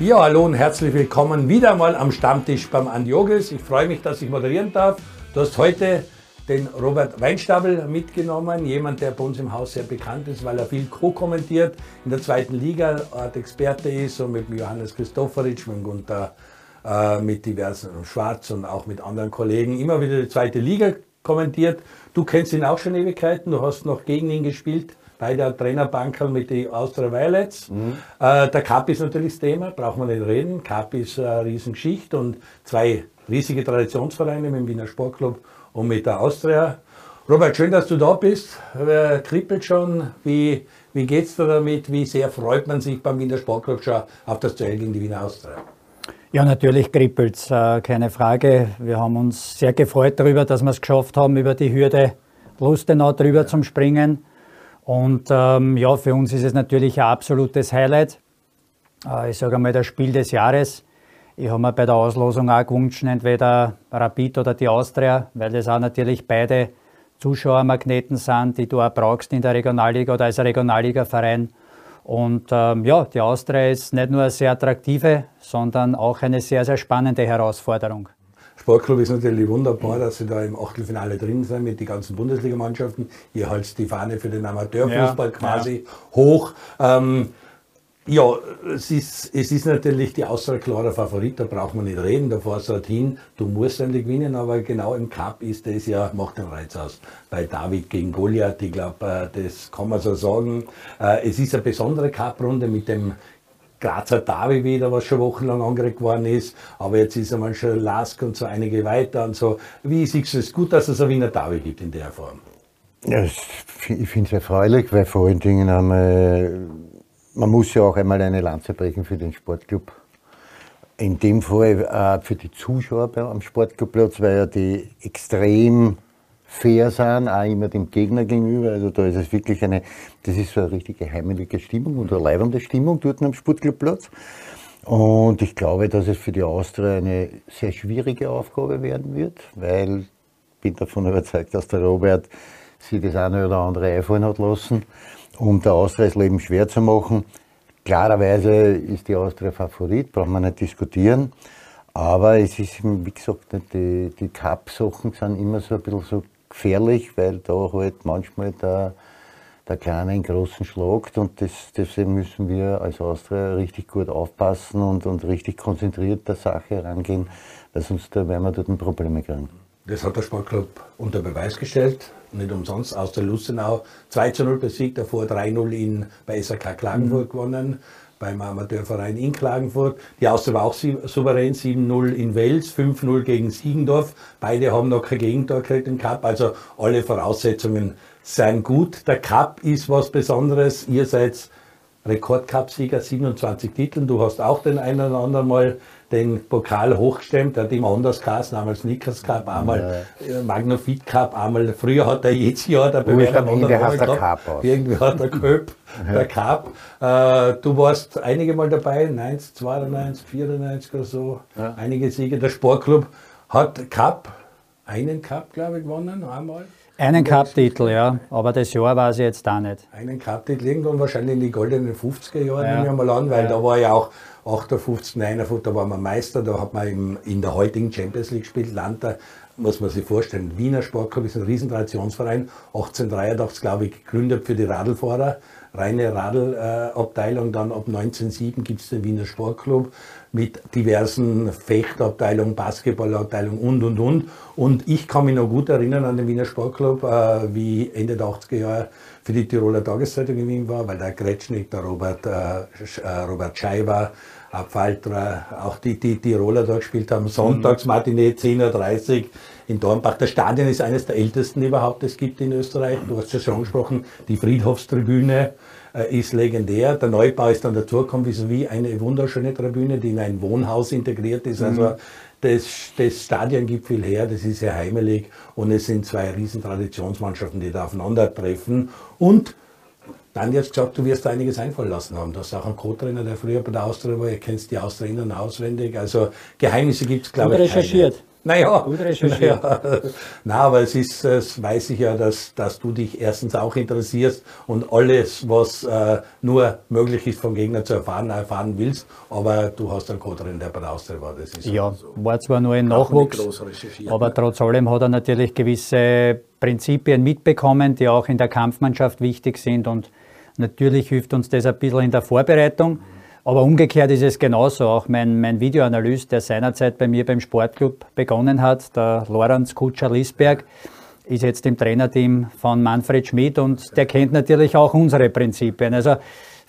Ja, hallo und herzlich willkommen wieder mal am Stammtisch beim Andiogis. Ich freue mich, dass ich moderieren darf. Du hast heute den Robert Weinstabel mitgenommen, jemand, der bei uns im Haus sehr bekannt ist, weil er viel co-kommentiert in der zweiten Liga, Experte ist und mit Johannes Christoforitsch, mit Gunther, äh, mit diversen Schwarz und auch mit anderen Kollegen immer wieder die zweite Liga kommentiert. Du kennst ihn auch schon Ewigkeiten, du hast noch gegen ihn gespielt der Trainerbankerl mit den Austria Violets. Mhm. Äh, der Cup ist natürlich das Thema, braucht man nicht reden. Cup ist eine Riesengeschichte und zwei riesige Traditionsvereine mit dem Wiener Sportclub und mit der Austria. Robert, schön, dass du da bist. Wer kribbelt schon? Wie, wie es dir damit? Wie sehr freut man sich beim Wiener Sportclub schon auf das Duell gegen die Wiener Austria? Ja, natürlich kribbelt äh, keine Frage. Wir haben uns sehr gefreut darüber, dass wir es geschafft haben, über die Hürde Lustenau drüber ja. zum Springen. Und ähm, ja, für uns ist es natürlich ein absolutes Highlight. Äh, ich sage einmal, das Spiel des Jahres. Ich habe mir bei der Auslosung auch gewünscht, entweder Rapid oder die Austria, weil das auch natürlich beide Zuschauermagneten sind, die du auch brauchst in der Regionalliga oder als Regionalliga-Verein. Und ähm, ja, die Austria ist nicht nur eine sehr attraktive, sondern auch eine sehr, sehr spannende Herausforderung. Sportclub ist natürlich wunderbar, dass sie da im Achtelfinale drin sind mit den ganzen Bundesligamannschaften. Ihr halt die Fahne für den Amateurfußball ja, quasi ja. hoch. Ähm, ja, es ist, es ist natürlich die Aussage klarer Favorit, da braucht man nicht reden, da fährst du halt hin, du musst eigentlich gewinnen, aber genau im Cup ist das ja, macht den Reiz aus. Bei David gegen Goliath, ich glaube, äh, das kann man so sagen. Äh, es ist eine besondere Cup-Runde mit dem Grazer Davi wieder, was schon wochenlang angeregt worden ist. Aber jetzt ist einmal schon Lask und so einige weiter und so. Wie siehst du es gut, dass es ein Wiener Davi gibt in der Form? Ja, ich finde es erfreulich, weil vor allen Dingen einmal, man muss ja auch einmal eine Lanze brechen für den Sportclub. In dem Fall äh, für die Zuschauer am Sportclubplatz, weil ja die extrem fair sein, auch immer dem Gegner gegenüber. Also da ist es wirklich eine, das ist so eine richtige heimelige Stimmung und eine leibende Stimmung dort am Sportclubplatz. Und ich glaube, dass es für die Austria eine sehr schwierige Aufgabe werden wird, weil ich bin davon überzeugt, dass der Robert sich das eine oder andere einfallen hat lassen, um der Austria das Leben schwer zu machen. Klarerweise ist die Austria Favorit, braucht man nicht diskutieren. Aber es ist, wie gesagt, die, die Cup-Sachen sind immer so ein bisschen so gefährlich, weil da halt manchmal der, der Kleine einen großen schlagt und das, deswegen müssen wir als Austria richtig gut aufpassen und, und richtig konzentriert der Sache herangehen, weil sonst werden wir dort Probleme kriegen. Das hat der Sportclub unter Beweis gestellt, nicht umsonst aus der Lustenau 2 zu 0 besiegt, davor 3-0 in, bei SAK Klagenfurt mhm. gewonnen beim Amateurverein in Klagenfurt. Die Austria war auch souverän, 7-0 in Wels, 5-0 gegen Siegendorf. Beide haben noch kein Gegentor gekriegt im Cup, also alle Voraussetzungen seien gut. Der Cup ist was Besonderes. Ihr seid Rekordcup-Sieger, 27 Titeln. Du hast auch den einen oder anderen Mal den Pokal hochgestemmt, der hat immer anders geheißen, einmal Snickers Cup, einmal ja. Äh, Magnofit Cup, einmal, früher hat er jedes Jahr der Bewerber irgendwie hat der Cup aus. Irgendwie hat der Köp, der Cup. Äh, du warst einige Mal dabei, 90, 92, 94 oder so, ja. einige Siege. Der Sportclub hat Cup, einen Cup, glaube ich, gewonnen, einmal. Einen Cup-Titel, ja, aber das Jahr war es jetzt auch nicht. Einen Cup-Titel irgendwann wahrscheinlich in die goldenen 50er Jahren, ja. nehme ich mal an, weil ja. da war ja auch 58, 59, da waren wir Meister, da hat man im, in der heutigen Champions League gespielt, Landa, muss man sich vorstellen, Wiener Sportclub ist ein Riesentraditionsverein, 1883, glaube ich, gegründet für die Radlfahrer, reine Radlabteilung, dann ab 1907 gibt es den Wiener Sportclub, mit diversen Fechtabteilungen, Basketballabteilungen und, und, und. Und ich kann mich noch gut erinnern an den Wiener Sportclub, äh, wie Ende der 80er Jahre für die Tiroler Tageszeitung in Wien war, weil der Gretschnik, der Robert, äh, äh Robert Scheiber, Pfaltra, auch die, die Tiroler da gespielt haben. Sonntags Matinee 10.30 Uhr in Dornbach. Das Stadion ist eines der ältesten überhaupt, es gibt in Österreich. Du hast es schon angesprochen, die Friedhofstribüne äh, ist legendär. Der Neubau ist dann dazugekommen, wie eine wunderschöne Tribüne, die in ein Wohnhaus integriert ist. Also mhm. das, das Stadion gibt viel her, das ist sehr heimelig und es sind zwei riesen Traditionsmannschaften, die da aufeinandertreffen. Und dann jetzt gesagt, du wirst da einiges einfallen lassen haben. Du hast auch einen Co-Trainer, der früher bei der Austria war, ihr kennst die Austria innen auswendig. Also Geheimnisse gibt es, glaube ich, recherchiert. Naja, gut recherchiert. Naja. Na, aber es ist, es weiß ich ja, dass, dass du dich erstens auch interessierst und alles, was äh, nur möglich ist vom Gegner zu erfahren, erfahren willst. Aber du hast einen Co-Trainer, der bei der Austria war. Das ist ja, so. war zwar nur ein Nachwuchs, aber trotz allem hat er natürlich gewisse Prinzipien mitbekommen, die auch in der Kampfmannschaft wichtig sind und natürlich hilft uns das ein bisschen in der Vorbereitung. Aber umgekehrt ist es genauso. Auch mein, mein Videoanalyst, der seinerzeit bei mir beim Sportclub begonnen hat, der Lorenz Kutscher-Lisberg, ist jetzt im Trainerteam von Manfred Schmidt und der kennt natürlich auch unsere Prinzipien. Also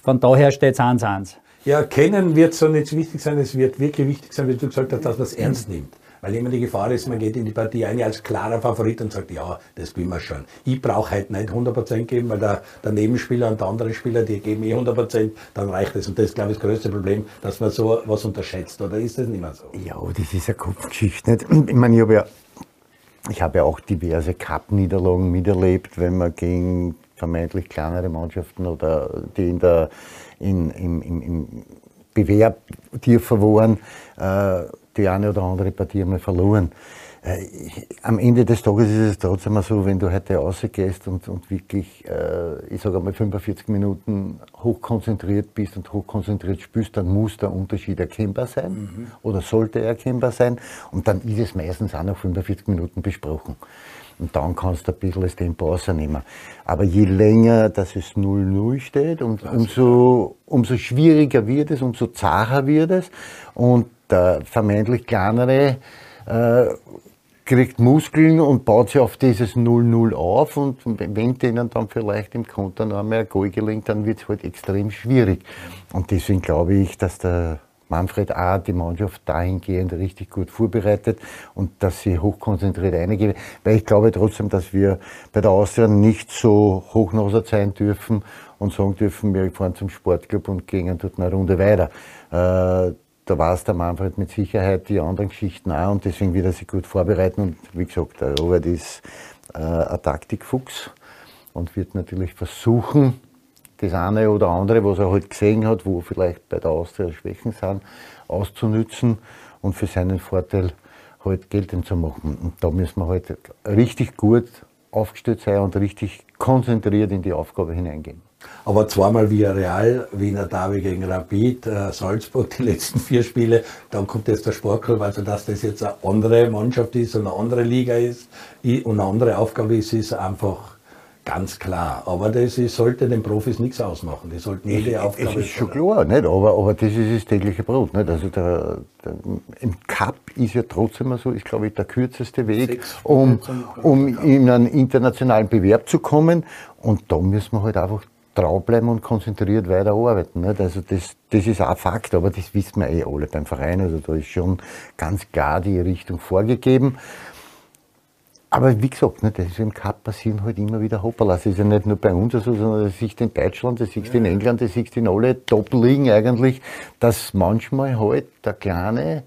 von daher steht es 1-1. Ja, kennen wird so nicht wichtig sein, es wird wirklich wichtig sein, wie du gesagt hast, dass man es ernst nimmt. Weil immer die Gefahr ist, man geht in die Partie ein als klarer Favorit und sagt, ja, das gewinnen wir schon. Ich brauche halt nicht 100% geben, weil der, der Nebenspieler und der andere Spieler, die geben eh 100%, dann reicht es. Und das ist, glaube ich, das größte Problem, dass man so was unterschätzt. Oder ist das nicht mehr so? Ja, das ist eine Kopfgeschichte. Ich meine, ich habe ja, ich habe ja auch diverse Cup-Niederlagen miterlebt, wenn man gegen vermeintlich kleinere Mannschaften oder die in der, in, im, im, im Bewerb tiefer waren, äh, die eine oder andere Partie einmal verloren. Äh, am Ende des Tages ist es trotzdem so, wenn du heute rausgehst und, und wirklich, äh, ich sage einmal 45 Minuten hochkonzentriert bist und hochkonzentriert spielst, dann muss der Unterschied erkennbar sein mhm. oder sollte erkennbar sein und dann ist es meistens auch nach 45 Minuten besprochen. Und dann kannst du ein bisschen das Tempo rausnehmen. Aber je länger, dass es 0-0 steht, und umso, umso schwieriger wird es, umso zacher wird es. Und der vermeintlich kleinere äh, kriegt Muskeln und baut sich auf dieses 0-0 auf und wenn denen dann vielleicht im Konter noch einmal ein Goal gelingt, dann wird es halt extrem schwierig. Und deswegen glaube ich, dass der Manfred A. die Mannschaft dahingehend richtig gut vorbereitet und dass sie hochkonzentriert eingehen. Weil ich glaube trotzdem, dass wir bei der Austria nicht so hochnasert sein dürfen und sagen dürfen, wir fahren zum Sportclub und gehen dort eine Runde weiter. Äh, da weiß der Manfred mit Sicherheit die anderen Geschichten auch und deswegen wird er sich gut vorbereiten. Und wie gesagt, der Robert ist äh, ein Taktikfuchs und wird natürlich versuchen, das eine oder andere, was er halt gesehen hat, wo vielleicht bei der Austria Schwächen sind, auszunützen und für seinen Vorteil halt geltend zu machen. Und da müssen wir halt richtig gut aufgestellt sein und richtig konzentriert in die Aufgabe hineingehen. Aber zweimal via Real, Wiener Derby gegen Rapid, äh, Salzburg, die letzten vier Spiele, dann kommt jetzt der Sportclub, also dass das jetzt eine andere Mannschaft ist und eine andere Liga ist und eine andere Aufgabe ist, ist einfach ganz klar. Aber das ist, sollte den Profis nichts ausmachen. Die sollten jede Aufgabe. Das ist schon klar, nicht? Aber, aber das ist das tägliche Brot. Nicht? Also der, der, Im Cup ist ja trotzdem so, ist glaube ich der kürzeste Weg, um, um in einen internationalen Bewerb zu kommen. Und da müssen wir halt einfach draufbleiben und konzentriert weiterarbeiten. Nicht? Also das, das ist auch Fakt, aber das wissen wir eh alle beim Verein. Also da ist schon ganz klar die Richtung vorgegeben. Aber wie gesagt, nicht, das ist im Cup passieren halt immer wieder Hopperlas. Das ist ja nicht nur bei uns so, sondern das siehst du in Deutschland, das siehst du in England, das siehst du in alle Top-Ligen eigentlich, dass manchmal halt der Kleine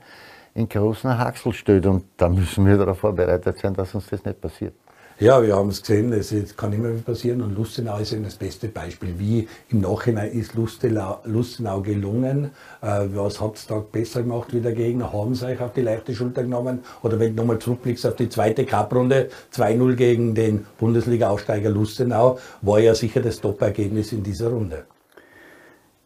in großen Haxel steht und da müssen wir darauf vorbereitet sein, dass uns das nicht passiert. Ja, wir haben es gesehen, es kann immer wieder passieren und Lustenau ist eben das beste Beispiel. Wie im Nachhinein ist Lustenau, Lustenau gelungen? Äh, was hat es da besser gemacht wie der Gegner? Haben sie euch auf die leichte Schulter genommen? Oder wenn du nochmal zurückblickst auf die zweite Cup-Runde, 2-0 gegen den Bundesliga-Aufsteiger Lustenau, war ja sicher das Top-Ergebnis in dieser Runde.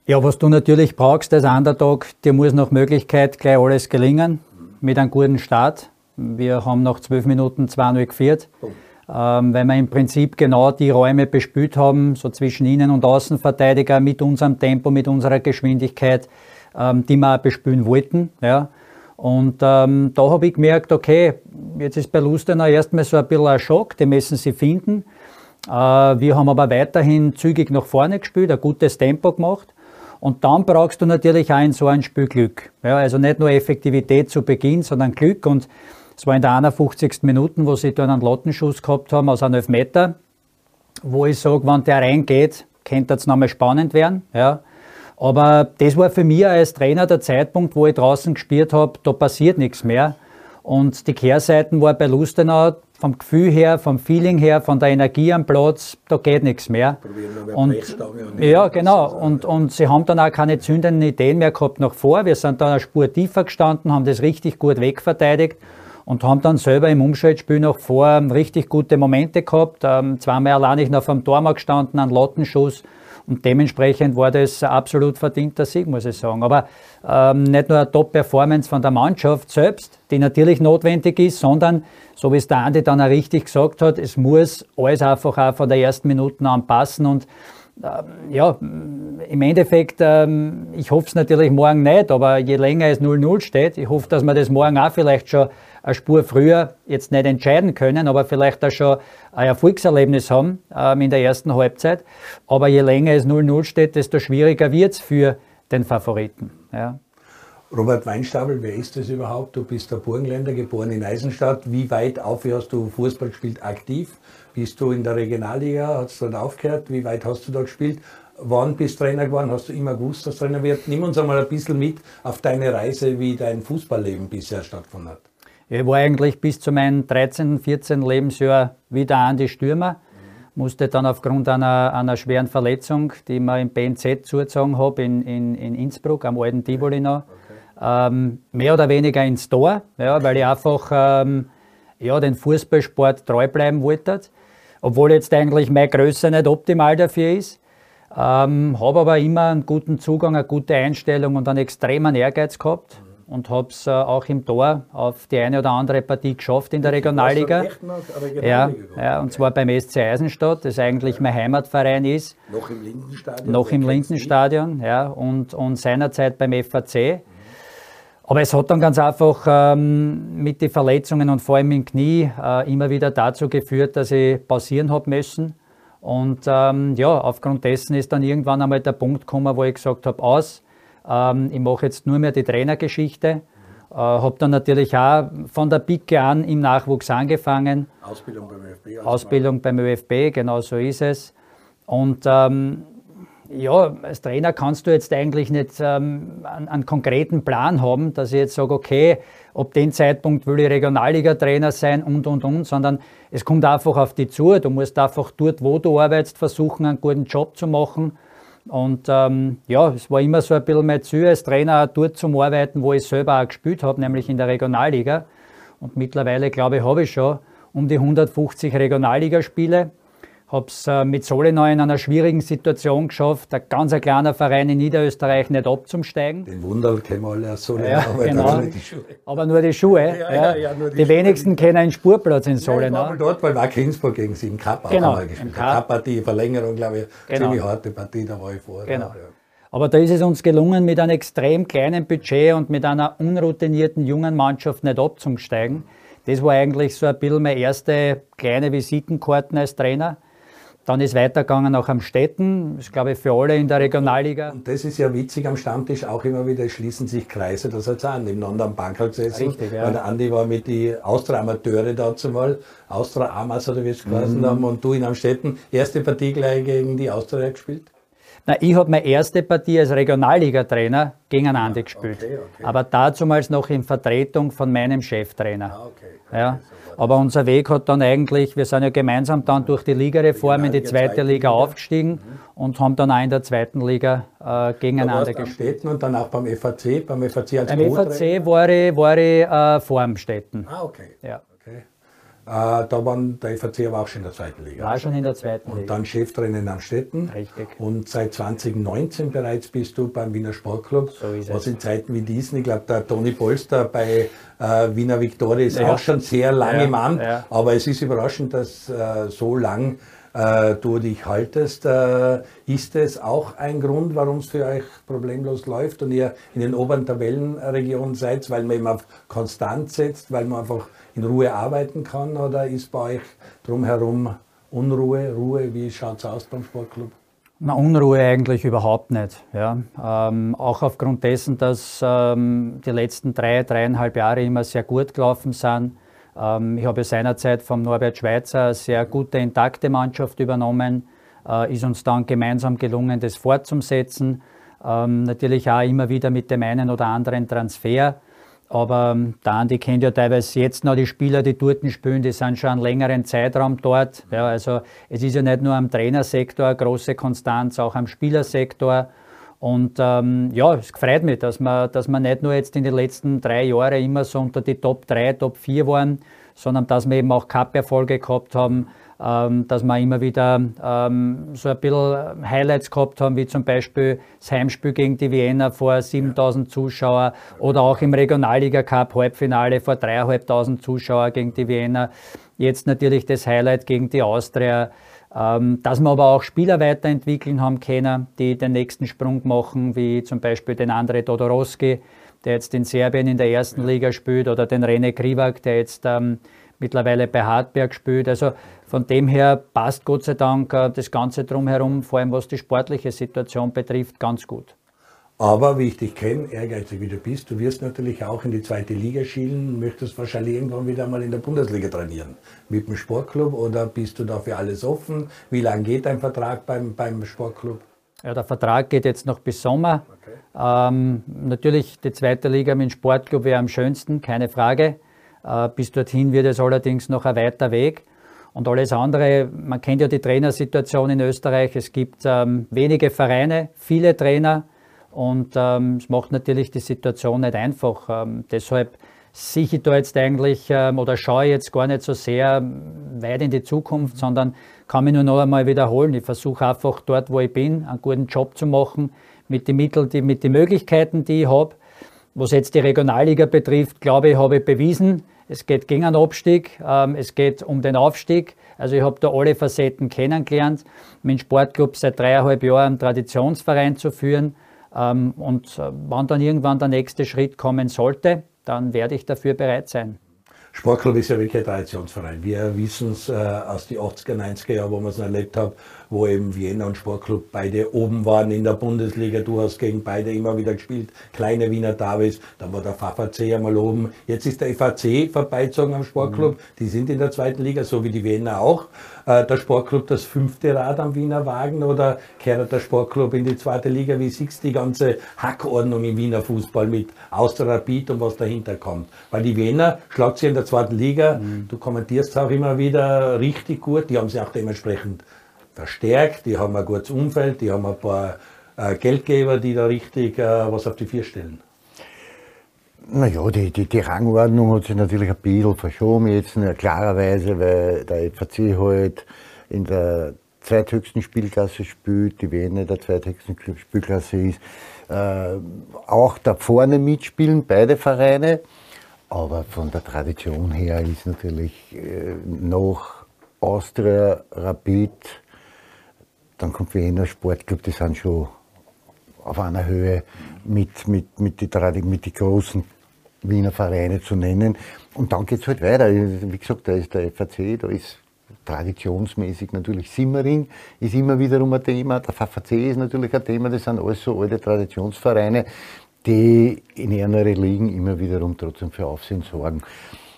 Ja, was du natürlich brauchst als Underdog, dir muss nach Möglichkeit gleich alles gelingen mit einem guten Start. Wir haben nach zwölf Minuten 2-0 geführt. Oh weil wir im Prinzip genau die Räume bespielt haben, so zwischen Innen- und Außenverteidiger mit unserem Tempo, mit unserer Geschwindigkeit, ähm, die wir auch bespielen wollten. Ja. Und ähm, da habe ich gemerkt, okay, jetzt ist bei Lustenau erstmal so ein bisschen ein Schock, die müssen sie finden. Äh, wir haben aber weiterhin zügig nach vorne gespielt, ein gutes Tempo gemacht. Und dann brauchst du natürlich auch in so ein Spiel Glück. Ja, also nicht nur Effektivität zu Beginn, sondern Glück. Und es war in der 51. Minute, wo sie dann einen Lottenschuss gehabt haben aus einem Elfmeter, wo ich sage, wenn der reingeht, könnte es nochmal spannend werden. Ja. Aber das war für mich als Trainer der Zeitpunkt, wo ich draußen gespielt habe, da passiert nichts mehr. Und die Kehrseiten war bei Lustenau vom Gefühl her, vom Feeling her, von der Energie am Platz, da geht nichts mehr. Und, ja, genau. Und, und sie haben dann auch keine zündenden Ideen mehr gehabt nach vor. Wir sind dann eine Spur tiefer gestanden, haben das richtig gut wegverteidigt. Und haben dann selber im Umschaltspiel noch vor richtig gute Momente gehabt. Ähm, zweimal allein ich noch vom Tor gestanden, einen Lottenschuss und dementsprechend war das ein absolut verdienter Sieg, muss ich sagen. Aber ähm, nicht nur eine Top-Performance von der Mannschaft selbst, die natürlich notwendig ist, sondern, so wie es der Andi dann auch richtig gesagt hat, es muss alles einfach auch von der ersten Minute an passen und ähm, ja, im Endeffekt, ähm, ich hoffe es natürlich morgen nicht, aber je länger es 0-0 steht, ich hoffe, dass wir das morgen auch vielleicht schon eine Spur früher jetzt nicht entscheiden können, aber vielleicht auch schon ein Erfolgserlebnis haben ähm, in der ersten Halbzeit. Aber je länger es 0-0 steht, desto schwieriger wird es für den Favoriten. Ja. Robert Weinstabel, wer ist das überhaupt? Du bist der Burgenländer, geboren in Eisenstadt. Wie weit auf hast du Fußball gespielt aktiv? Bist du in der Regionalliga? Hast du dort aufgehört? Wie weit hast du da gespielt? Wann bist du Trainer geworden? Hast du immer gewusst, dass Trainer wird? Nimm uns einmal ein bisschen mit auf deine Reise, wie dein Fußballleben bisher stattgefunden hat. Ich war eigentlich bis zu meinem 13., 14. Lebensjahr wieder an die Stürmer. Musste dann aufgrund einer, einer schweren Verletzung, die ich mir im BNZ zugezogen habe, in, in, in Innsbruck, am alten Tivoli noch, okay. ähm, mehr oder weniger ins Tor, ja, weil ich einfach ähm, ja, den Fußballsport treu bleiben wollte obwohl jetzt eigentlich meine Größe nicht optimal dafür ist. Ähm, habe aber immer einen guten Zugang, eine gute Einstellung und einen extremen Ehrgeiz gehabt und habe es äh, auch im Tor auf die eine oder andere Partie geschafft in der Regionalliga. Ja, ja, und zwar beim SC Eisenstadt, das eigentlich mein Heimatverein ist. Noch im Lindenstadion? Noch im Lindenstadion, ja, und, und seinerzeit beim FAC. Aber es hat dann ganz einfach ähm, mit den Verletzungen und vor allem im Knie äh, immer wieder dazu geführt, dass ich pausieren habe müssen. Und ähm, ja, aufgrund dessen ist dann irgendwann einmal der Punkt gekommen, wo ich gesagt habe, aus, ähm, ich mache jetzt nur mehr die Trainergeschichte. Äh, habe dann natürlich auch von der Pike an im Nachwuchs angefangen. Ausbildung beim ÖFB. Ausbildung beim ÖFB, genau so ist es. Und ähm, ja, als Trainer kannst du jetzt eigentlich nicht ähm, einen, einen, konkreten Plan haben, dass ich jetzt sage, okay, ab dem Zeitpunkt will ich Regionalliga-Trainer sein und, und, und, sondern es kommt einfach auf dich zu. Du musst einfach dort, wo du arbeitest, versuchen, einen guten Job zu machen. Und ähm, ja, es war immer so ein bisschen mein Ziel, als Trainer dort zu arbeiten, wo ich selber auch gespielt habe, nämlich in der Regionalliga. Und mittlerweile, glaube ich, habe ich schon um die 150 Regionalligaspiele habe es äh, mit Solenau in einer schwierigen Situation geschafft, ein ganz kleiner Verein in Niederösterreich nicht abzusteigen. Den Wunder kennen wir alle aus Solenau, ja, aber, genau. nur aber nur die Schuhe. Ja, ja, nur die, die Schuhe. wenigsten kennen einen Spurplatz in Solenau. Ja, ich war dort, weil Wack Innsbruck gegen sie im Cup genau, auch mal gespielt. Cup-Partie, Verlängerung, glaube ich, genau. ziemlich harte Partie, da war ich vor. Genau. Aber da ist es uns gelungen, mit einem extrem kleinen Budget und mit einer unroutinierten jungen Mannschaft nicht abzusteigen. Das war eigentlich so ein bisschen meine erste kleine Visitenkarte als Trainer. Dann ist weitergegangen auch am Städten, das ist glaube ich für alle in der Regionalliga. Und das ist ja witzig am Stammtisch, auch immer wieder schließen sich Kreise, das hat es auch nebeneinander am Bankerl gesessen. Richtig, ja. Weil der Andi war mit den Austria-Amateure dazu mal, Austria-Amas oder wie es geheißen mhm. haben, und du in Amstetten, erste Partie gleich gegen die Austria gespielt? Na, ich habe meine erste Partie als Regionalliga-Trainer gegen einen Andi gespielt. Okay, okay. Aber dazumals noch in Vertretung von meinem Cheftrainer. Ah, okay. Ja. Aber unser Weg hat dann eigentlich, wir sind ja gemeinsam dann durch die Ligareform in die zweite Liga aufgestiegen und haben dann auch in der zweiten Liga äh, gegeneinander gespielt. und dann auch beim FAC, beim FAC als Beim FAC war ich, war ich äh, vor dem Städten. Ah, okay. Ja. Äh, da waren der FAC aber auch schon in der zweiten Liga. War schon in der zweiten Liga. Und dann Cheftrainer in Amstetten. Richtig. Und seit 2019 bereits bist du beim Wiener Sportclub. So ist was es. in Zeiten wie diesen, ich glaube, der Toni Polster bei äh, Wiener Viktoria ist ja. auch schon sehr lange ja. im Amt. Ja. Aber es ist überraschend, dass äh, so lang äh, du dich haltest. Äh, ist es auch ein Grund, warum es für euch problemlos läuft und ihr in den oberen Tabellenregionen seid, weil man eben auf Konstant setzt, weil man einfach in Ruhe arbeiten kann oder ist bei euch drumherum Unruhe, Ruhe? Wie schaut es aus beim Sportclub? Na, Unruhe eigentlich überhaupt nicht. Ja. Ähm, auch aufgrund dessen, dass ähm, die letzten drei, dreieinhalb Jahre immer sehr gut gelaufen sind. Ähm, ich habe seinerzeit vom Norbert Schweizer eine sehr gute, intakte Mannschaft übernommen. Äh, ist uns dann gemeinsam gelungen, das fortzusetzen. Ähm, natürlich auch immer wieder mit dem einen oder anderen Transfer. Aber ähm, der Andi kennt ja teilweise jetzt noch die Spieler, die dort spielen, die sind schon einen längeren Zeitraum dort. Ja, also es ist ja nicht nur am Trainersektor eine große Konstanz, auch am Spielersektor. Und ähm, ja, es freut mich, dass wir, dass wir nicht nur jetzt in den letzten drei Jahren immer so unter die Top 3, Top 4 waren, sondern dass wir eben auch Cup-Erfolge gehabt haben, ähm, dass wir immer wieder ähm, so ein bisschen Highlights gehabt haben, wie zum Beispiel das Heimspiel gegen die Wiener vor 7000 Zuschauer oder auch im Regionalliga Cup Halbfinale vor 3500 Zuschauer gegen die Wiener. Jetzt natürlich das Highlight gegen die Austria. Ähm, dass wir aber auch Spieler weiterentwickeln haben können, die den nächsten Sprung machen, wie zum Beispiel den André Todorowski, der jetzt in Serbien in der ersten Liga spielt, oder den René Krivak, der jetzt ähm, mittlerweile bei Hartberg spielt. Also von dem her passt Gott sei Dank äh, das Ganze drumherum, vor allem was die sportliche Situation betrifft, ganz gut. Aber wie ich dich kenne, ehrgeizig wie du bist, du wirst natürlich auch in die zweite Liga schielen, möchtest wahrscheinlich irgendwann wieder mal in der Bundesliga trainieren. Mit dem Sportclub oder bist du dafür alles offen? Wie lange geht dein Vertrag beim, beim Sportclub? Ja, der Vertrag geht jetzt noch bis Sommer. Okay. Ähm, natürlich die zweite Liga mit dem Sportclub wäre am schönsten, keine Frage. Äh, bis dorthin wird es allerdings noch ein weiter Weg. Und alles andere, man kennt ja die Trainersituation in Österreich. Es gibt ähm, wenige Vereine, viele Trainer. Und ähm, es macht natürlich die Situation nicht einfach. Ähm, deshalb sehe ich da jetzt eigentlich ähm, oder schaue jetzt gar nicht so sehr weit in die Zukunft, sondern kann mich nur noch einmal wiederholen. Ich versuche einfach dort, wo ich bin, einen guten Job zu machen, mit den Mitteln, die, mit den Möglichkeiten, die ich habe. Was jetzt die Regionalliga betrifft, glaube ich, habe ich bewiesen, es geht gegen einen Abstieg, ähm, es geht um den Aufstieg. Also ich habe da alle Facetten kennengelernt, meinen Sportclub seit dreieinhalb Jahren einen Traditionsverein zu führen. Ähm, und äh, wann dann irgendwann der nächste Schritt kommen sollte, dann werde ich dafür bereit sein. Sportclub ist ja wirklich ein Traditionsverein. Wir wissen es äh, aus den 80er, 90er Jahren, wo wir es erlebt haben, wo eben Vienna und Sportclub beide oben waren in der Bundesliga. Du hast gegen beide immer wieder gespielt. Kleine Wiener Davis, dann war der VVC einmal oben. Jetzt ist der FAC vorbeizogen am Sportclub. Mhm. Die sind in der zweiten Liga, so wie die Wiener auch. Äh, der Sportclub das fünfte Rad am Wiener Wagen oder kehrt der Sportclub in die zweite Liga? Wie siehst du die ganze Hackordnung im Wiener Fußball mit Austria Rapid und was dahinter kommt? Weil die Wiener schlagt sie in der zweiten Liga. Mhm. Du kommentierst auch immer wieder richtig gut. Die haben sie auch dementsprechend verstärkt, die haben ein gutes Umfeld, die haben ein paar äh, Geldgeber, die da richtig äh, was auf die vier stellen. Naja, die, die, die Rangordnung hat sich natürlich ein bisschen verschoben jetzt, ne, klarerweise, weil der FAC halt in der zweithöchsten Spielklasse spielt, die Wiener der zweithöchsten Spielklasse ist. Äh, auch da vorne mitspielen, beide Vereine. Aber von der Tradition her ist natürlich äh, noch Austria, Rapid, dann kommt Wiener Sportclub, die sind schon auf einer Höhe mit, mit, mit den mit die großen Wiener Vereine zu nennen. Und dann geht es halt weiter. Wie gesagt, da ist der FAC, da ist traditionsmäßig natürlich Simmering, ist immer wiederum ein Thema. Der FAC ist natürlich ein Thema, das sind alles so alte Traditionsvereine, die in ihrer Ligen immer wiederum trotzdem für Aufsehen sorgen.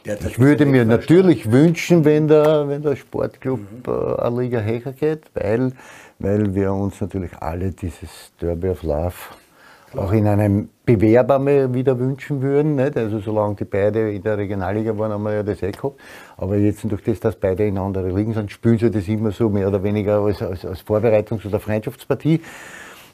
Ja, ich würde mir natürlich wünschen, wenn der, wenn der Sportclub mhm. eine Liga höher geht, weil weil wir uns natürlich alle dieses Derby of Love auch in einem Bewerber mal wieder wünschen würden. Nicht? Also solange die beide in der Regionalliga waren, haben wir ja das eh gehabt. Aber jetzt durch das, dass beide in andere Ligen sind, spielen sie das immer so mehr oder weniger als, als, als Vorbereitungs- oder Freundschaftspartie.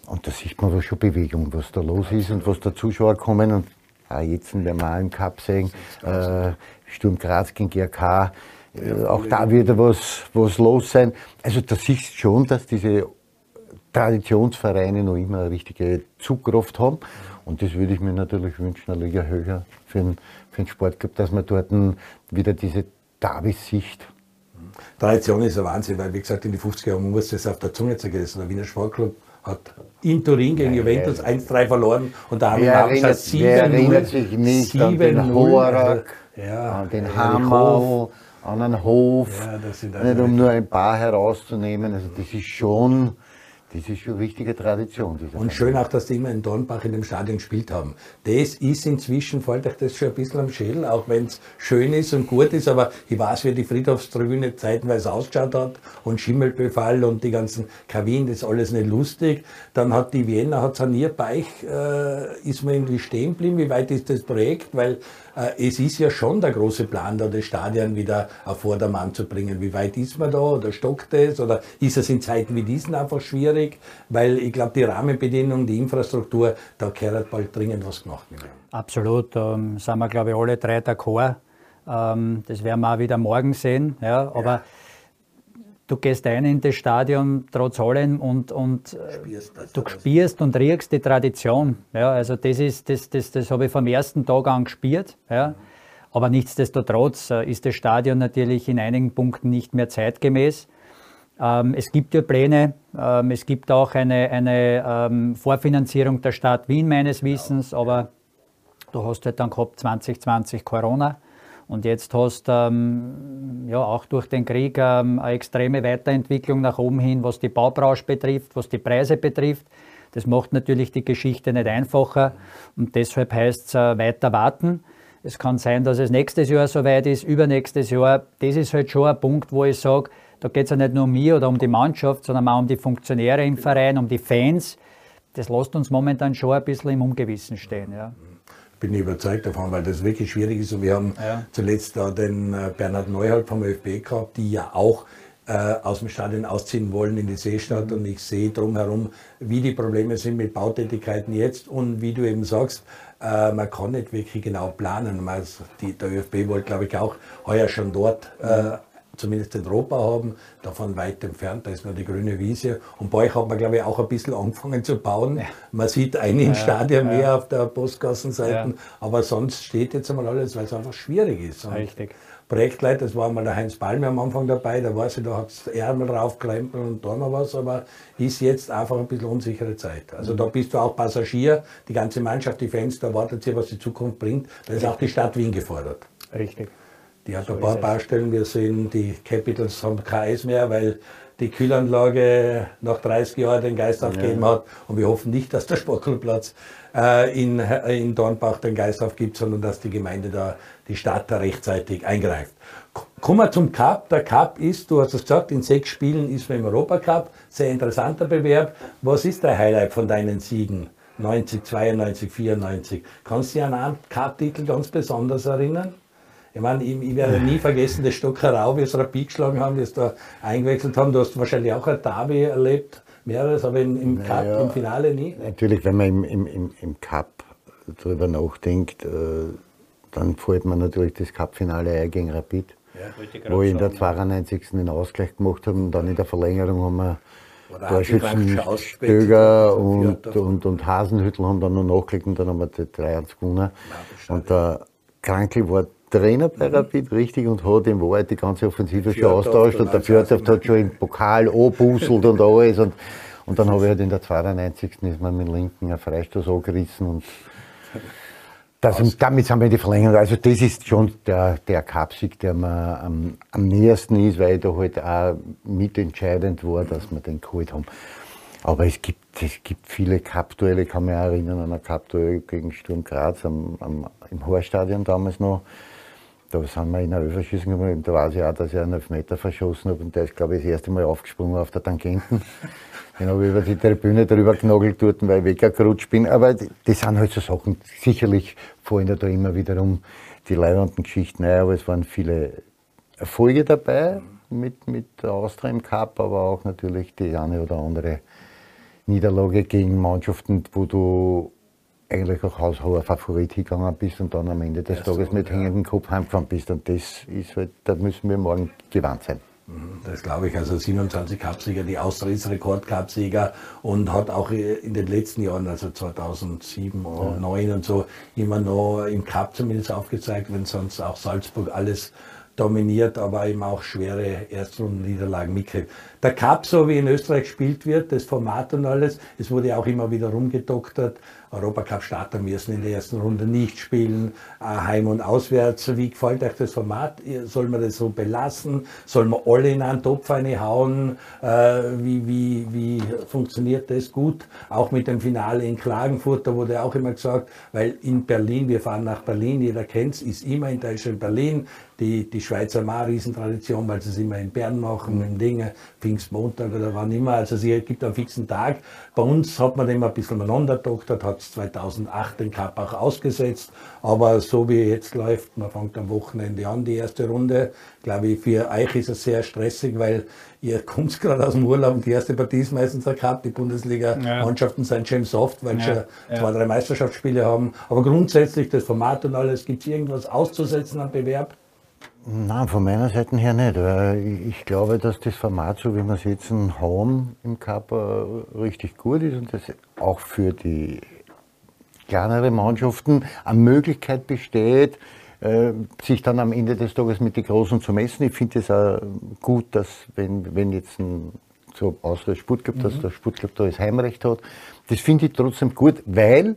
Und da sieht man aber schon Bewegung, was da los ist und was da Zuschauer kommen. Und auch jetzt werden wir auch im Cup sehen, äh, Sturm Graz gegen GRK, äh, auch da wird was, was los sein. Also da siehst du schon, dass diese Traditionsvereine noch immer eine richtige Zugkraft haben. Und das würde ich mir natürlich wünschen, eine Liga höher für den, für den Sportclub, dass man dort wieder diese Davis-Sicht Tradition ist ein Wahnsinn, weil wie gesagt in die 50er Jahren muss das auf der Zunge zergehen. Der Wiener Sportclub hat in Turin gegen ja, Juventus ja, 1-3 verloren und da haben wir erinnert, 7 Wer erinnert sich nicht an den Horak, ja, an den Hammer, an einen Hof, ja, nicht um nur ein paar herauszunehmen. Also das ist schon das ist schon eine richtige Tradition. Und schön auch, dass die immer in Dornbach in dem Stadion gespielt haben. Das ist inzwischen, fällt euch das schon ein bisschen am Schädel, auch wenn es schön ist und gut ist, aber ich weiß, wie die Friedhofstribüne zeitweise ausgeschaut hat und Schimmelbefall und die ganzen Kavinen, das ist alles nicht lustig. Dann hat die Wiener, hat saniert, bei euch äh, ist man irgendwie stehen geblieben. Wie weit ist das Projekt? Weil es ist ja schon der große Plan, da das Stadion wieder auf Vordermann zu bringen. Wie weit ist man da oder stockt es oder ist es in Zeiten wie diesen einfach schwierig? weil ich glaube, die Rahmenbedingungen, die Infrastruktur, da gehört bald dringend was gemacht werden. Absolut, da ähm, sind wir, glaube ich, alle drei d'accord. Ähm, das werden wir auch wieder morgen sehen. Ja, aber ja. Du gehst ein in das Stadion trotz allem und, und äh, spürst du spürst und riechst die Tradition. Ja, also das, ist, das, das, das habe ich vom ersten Tag an gespürt. Ja. Aber nichtsdestotrotz äh, ist das Stadion natürlich in einigen Punkten nicht mehr zeitgemäß. Ähm, es gibt ja Pläne, ähm, es gibt auch eine, eine ähm, Vorfinanzierung der Stadt Wien meines Wissens, aber du hast halt dann gehabt 2020 Corona und jetzt hast du ähm, ja auch durch den Krieg ähm, eine extreme Weiterentwicklung nach oben hin, was die Baubranche betrifft, was die Preise betrifft. Das macht natürlich die Geschichte nicht einfacher und deshalb heißt es äh, weiter warten. Es kann sein, dass es nächstes Jahr soweit ist, übernächstes Jahr. Das ist halt schon ein Punkt, wo ich sage, da geht es ja nicht nur um mich oder um die Mannschaft, sondern auch um die Funktionäre im Verein, um die Fans. Das lässt uns momentan schon ein bisschen im Ungewissen stehen. Ja. Bin ich überzeugt davon, weil das wirklich schwierig ist. Und wir haben ja. zuletzt da den äh, Bernhard Neuhalt vom ÖFB gehabt, die ja auch äh, aus dem Stadion ausziehen wollen in die Seestadt. Und ich sehe drumherum, wie die Probleme sind mit Bautätigkeiten jetzt und wie du eben sagst, äh, man kann nicht wirklich genau planen. Man, die, der ÖFB wollte, glaube ich, auch heuer schon dort äh, zumindest in Europa haben, davon weit entfernt, da ist nur die grüne Wiese. Und bei euch hat man, glaube ich, auch ein bisschen angefangen zu bauen. Ja. Man sieht einigen ja, Stadien ja. mehr auf der Postgassenseite, aber sonst steht jetzt einmal alles, weil es einfach schwierig ist. Und Richtig. Projektleiter, das war mal der Heinz Palme am Anfang dabei, da weiß ich, da hat es Ärmel draufgeklempelt und da noch was, aber ist jetzt einfach ein bisschen unsichere Zeit. Also mhm. da bist du auch Passagier, die ganze Mannschaft, die Fans, da wartet sie, was die Zukunft bringt, da ist auch die Stadt Wien gefordert. Richtig. Die hat so ein paar Baustellen. Wir sehen, die Capitals haben kein Eis mehr, weil die Kühlanlage nach 30 Jahren den Geist aufgegeben ja. hat. Und wir hoffen nicht, dass der Sportklubplatz äh, in, in Dornbach den Geist aufgibt, sondern dass die Gemeinde da, die Stadt da rechtzeitig eingreift. Kommen wir zum Cup. Der Cup ist, du hast es gesagt, in sechs Spielen ist man im Europacup. Sehr interessanter Bewerb. Was ist der Highlight von deinen Siegen? 90, 92, 94. Kannst du dich an einen Cup-Titel ganz besonders erinnern? Ich meine, ich, ich werde nie vergessen, das Stockerau, wie es Rapid geschlagen haben, wie es da eingewechselt haben. Du hast wahrscheinlich auch ein Derby erlebt, mehreres, aber im, im Cup, naja, im Finale nie. Natürlich, wenn man im, im, im, im Cup darüber nachdenkt, äh, dann fällt man natürlich das Cup-Finale ein gegen Rapid. Ja, wo ich in der 92. den Ausgleich gemacht habe und dann in der Verlängerung haben wir Torschützen Stöger und, und, und Hasenhüttel haben dann noch nachgelegt und dann haben wir die 3 gewonnen. Und der Krankel war Trainer bei mhm. Richtig, und hat in Wahrheit die ganze Offensive schon austauscht und der Fjordhoft hat schon im Pokal anbuselt und alles. Und, und dann habe ich halt in der 92. ist man mit dem Linken einen Freistoß angerissen und das, damit sind wir in die Verlängerung. Also das ist schon der, der Cupsieg, der mir am, am nähersten ist, weil da halt auch mitentscheidend war, dass wir den geholt haben. Aber es gibt, es gibt viele Cup-Duelle, ich kann mich auch erinnern an ein Cup-Duell gegen Sturm Graz am, am, im Horstadion damals noch. Da sind wir in der Överschießen gekommen. Da weiß ich auch, dass ich einen Elfmeter verschossen habe. Und der ist, glaube ich, das erste Mal aufgesprungen auf der Tangenten. Den habe ich über die Tribüne drüber genagelt dort, weil ich weggerutscht bin. Aber das sind halt so Sachen. Sicherlich fallen da immer wiederum die leibenden Geschichten ein. Aber es waren viele Erfolge dabei mit, mit Austria im Cup, aber auch natürlich die eine oder andere Niederlage gegen Mannschaften, wo du eigentlich auch haushoher Favorit hingegangen bist und dann am Ende des ja, Tages so, mit ja. hängendem Kopf heimgefahren bist. Und das ist halt, da müssen wir morgen gewandt sein. Mhm, das glaube ich. Also 27 Cupsieger, die Austria ist Rekord-Cupsieger und hat auch in den letzten Jahren, also 2007 und 2009 und so, immer noch im Cup zumindest aufgezeigt, wenn sonst auch Salzburg alles dominiert, aber eben auch schwere Erstrundenniederlagen mitkriegt. Der Cup, so wie in Österreich gespielt wird, das Format und alles, es wurde auch immer wieder rumgedoktert. Europacup-Starter müssen in der ersten Runde nicht spielen, äh, heim und auswärts. Wie gefällt euch das Format? Soll man das so belassen? Soll man alle in einen Topf hauen? Äh, wie, wie, wie funktioniert das gut? Auch mit dem Finale in Klagenfurt, da wurde auch immer gesagt, weil in Berlin, wir fahren nach Berlin, jeder kennt es, ist immer in Deutschland Berlin. Die, die Schweizer mal Riesentradition, weil sie es immer in Bern machen, in Dinge, Pfingstmontag oder wann immer. Also es gibt einen fixen Tag. Bei uns hat man immer ein bisschen miteinander doktert, hat hat 2008 den Cup auch ausgesetzt. Aber so wie jetzt läuft, man fängt am Wochenende an, die erste Runde, glaube ich, für euch ist es sehr stressig, weil ihr kommt gerade aus dem Urlaub und die erste Partie ist meistens der Cup. Die Bundesliga-Mannschaften ja. sind schon soft, weil ja, sie ja. zwei, drei Meisterschaftsspiele haben. Aber grundsätzlich das Format und alles, gibt es irgendwas auszusetzen am Bewerb? Nein, von meiner Seite her nicht. Ich glaube, dass das Format, so wie wir es jetzt haben im Cup, äh, richtig gut ist und das auch für die kleineren Mannschaften eine Möglichkeit besteht, äh, sich dann am Ende des Tages mit den Großen zu messen. Ich finde es auch gut, dass wenn, wenn jetzt ein so außer Sportclub, mhm. dass der Sportclub da das Heimrecht hat. Das finde ich trotzdem gut, weil,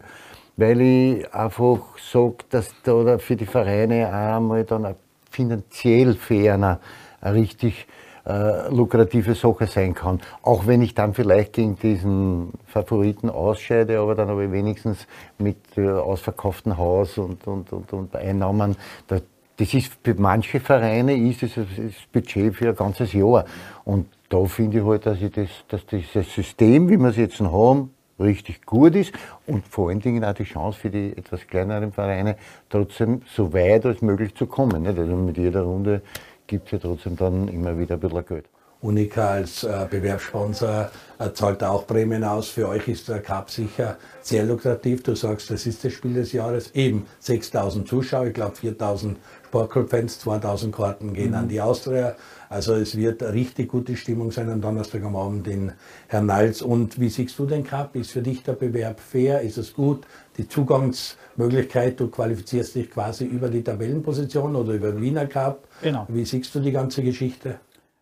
weil ich einfach sage, dass da für die Vereine auch einmal dann ein finanziell eine, eine richtig äh, lukrative Sache sein kann. Auch wenn ich dann vielleicht gegen diesen Favoriten ausscheide, aber dann habe ich wenigstens mit äh, ausverkauftem Haus und, und, und, und Einnahmen, da, das ist für manche Vereine ist es das Budget für ein ganzes Jahr. Und da finde ich halt, dass, ich das, dass dieses System, wie wir es jetzt haben, richtig gut ist und vor allen Dingen auch die Chance für die etwas kleineren Vereine, trotzdem so weit als möglich zu kommen. Nicht? Also mit jeder Runde gibt es ja trotzdem dann immer wieder ein bisschen Geld. Unica als äh, Bewerbssponsor äh, zahlt auch Prämien aus. Für euch ist der Cup sicher sehr lukrativ. Du sagst, das ist das Spiel des Jahres. Eben 6000 Zuschauer, ich glaube 4000 Sportclub-Fans, 2000 Karten gehen mhm. an die Austria. Also es wird eine richtig gute Stimmung sein am Donnerstag am Abend in Hernals. Und wie siehst du den Cup? Ist für dich der Bewerb fair? Ist es gut? Die Zugangsmöglichkeit, du qualifizierst dich quasi über die Tabellenposition oder über den Wiener Cup. Genau. Wie siehst du die ganze Geschichte?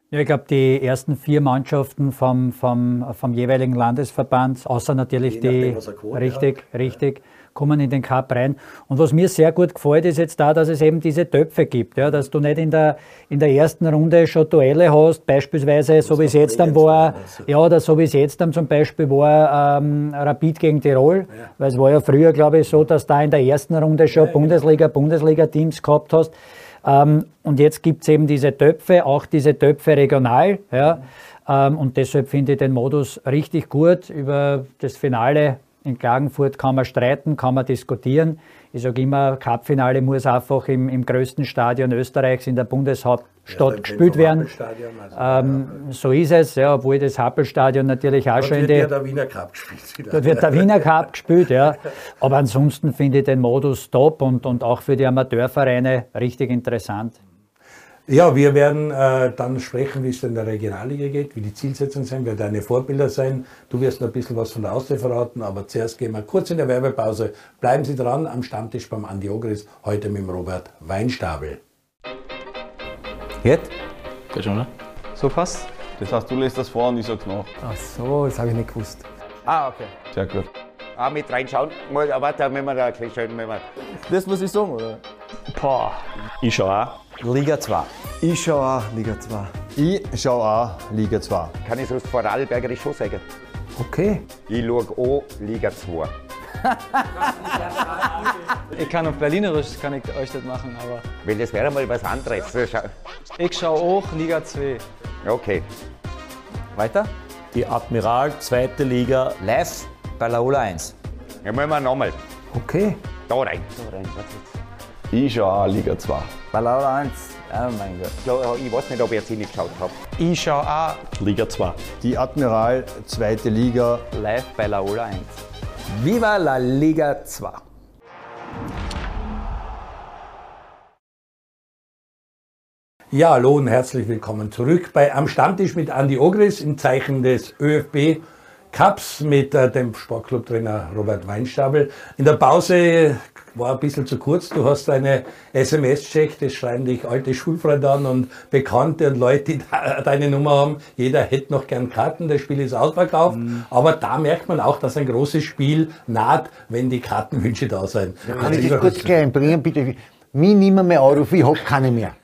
Ja, ich glaube, die ersten vier Mannschaften vom, vom, vom jeweiligen Landesverband, außer natürlich die, richtig, hat. richtig, kommen in den Cup rein. Und was mir sehr gut gefällt, ist jetzt da, dass es eben diese Töpfe gibt, ja, dass du nicht in der, in der ersten Runde schon Duelle hast, beispielsweise so wie es jetzt dann war, ja, oder so wie es jetzt dann zum Beispiel war, ähm, Rapid gegen Tirol, ja. weil es war ja früher, glaube ich, so, dass da in der ersten Runde schon ja, Bundesliga, Bundesliga-Teams gehabt hast. Ähm, und jetzt gibt es eben diese Töpfe, auch diese Töpfe regional. Ja. Ähm, und deshalb finde ich den Modus richtig gut. Über das Finale in Klagenfurt kann man streiten, kann man diskutieren. Ich sage immer, Cupfinale muss einfach im, im größten Stadion Österreichs in der Bundeshauptstadt ja, gespielt werden. Also, ähm, ja. So ist es, ja, obwohl das Happelstadion natürlich auch Dort schon in die. Dort wird der Wiener Cup gespielt. Dort wird der Wiener Cup gespielt, ja. Aber ansonsten finde ich den Modus top und, und auch für die Amateurvereine richtig interessant. Ja, wir werden äh, dann sprechen, wie es in der Regionalliga geht, wie die Zielsetzungen sein, wer deine Vorbilder sein. Du wirst noch ein bisschen was von der Aussee verraten, aber zuerst gehen wir kurz in der Werbepause. Bleiben Sie dran am Stammtisch beim Andi Ogris, heute mit dem Robert Weinstabel. Jetzt? Geht schon, ne? So passt? Das heißt, du lässt das vor und ich sag's nach. Ach so, das habe ich nicht gewusst. Ah, okay. Sehr gut. Ah, mit reinschauen. Mal, warte, wenn wir da ein schön, wenn wir... Das muss ich sagen, oder? Boah. Ich schau auch. Liga 2. Ich schau auch Liga 2. Ich schau auch Liga 2. Kann ich sonst Vorarlbergerisch schon sagen? Okay. Ich schau auch Liga 2. ich kann auf Berlinerisch kann ich euch das machen, aber. Weil das wäre mal was anderes. Ich schau auch Liga 2. Okay. Weiter? Die Admiral, zweite Liga. Live bei Laola 1. Ja, machen wir nochmal. Okay. Da rein. Da rein. Ich schau auch Liga 2. Bei Laura 1. Oh mein Gott. Ich weiß nicht, ob ich jetzt nicht geschaut habe. Ich schaue auch. Liga 2. Die Admiral, zweite Liga. Live bei Laola 1. Viva la Liga 2. Ja, hallo und herzlich willkommen zurück bei Am Stammtisch mit Andi Ogris im Zeichen des ÖFB Cups mit äh, dem Sportclub-Trainer Robert Weinstabel. In der Pause war ein bisschen zu kurz. Du hast eine SMS-Check, das schreiben dich alte Schulfreunde an und Bekannte und Leute, die deine Nummer haben. Jeder hätte noch gern Karten, das Spiel ist ausverkauft. Mhm. Aber da merkt man auch, dass ein großes Spiel naht, wenn die Kartenwünsche da sind. Ja, kann ich das kurz gleich bringen, bitte? Mich nimmer mehr Anrufe, ich habe keine mehr.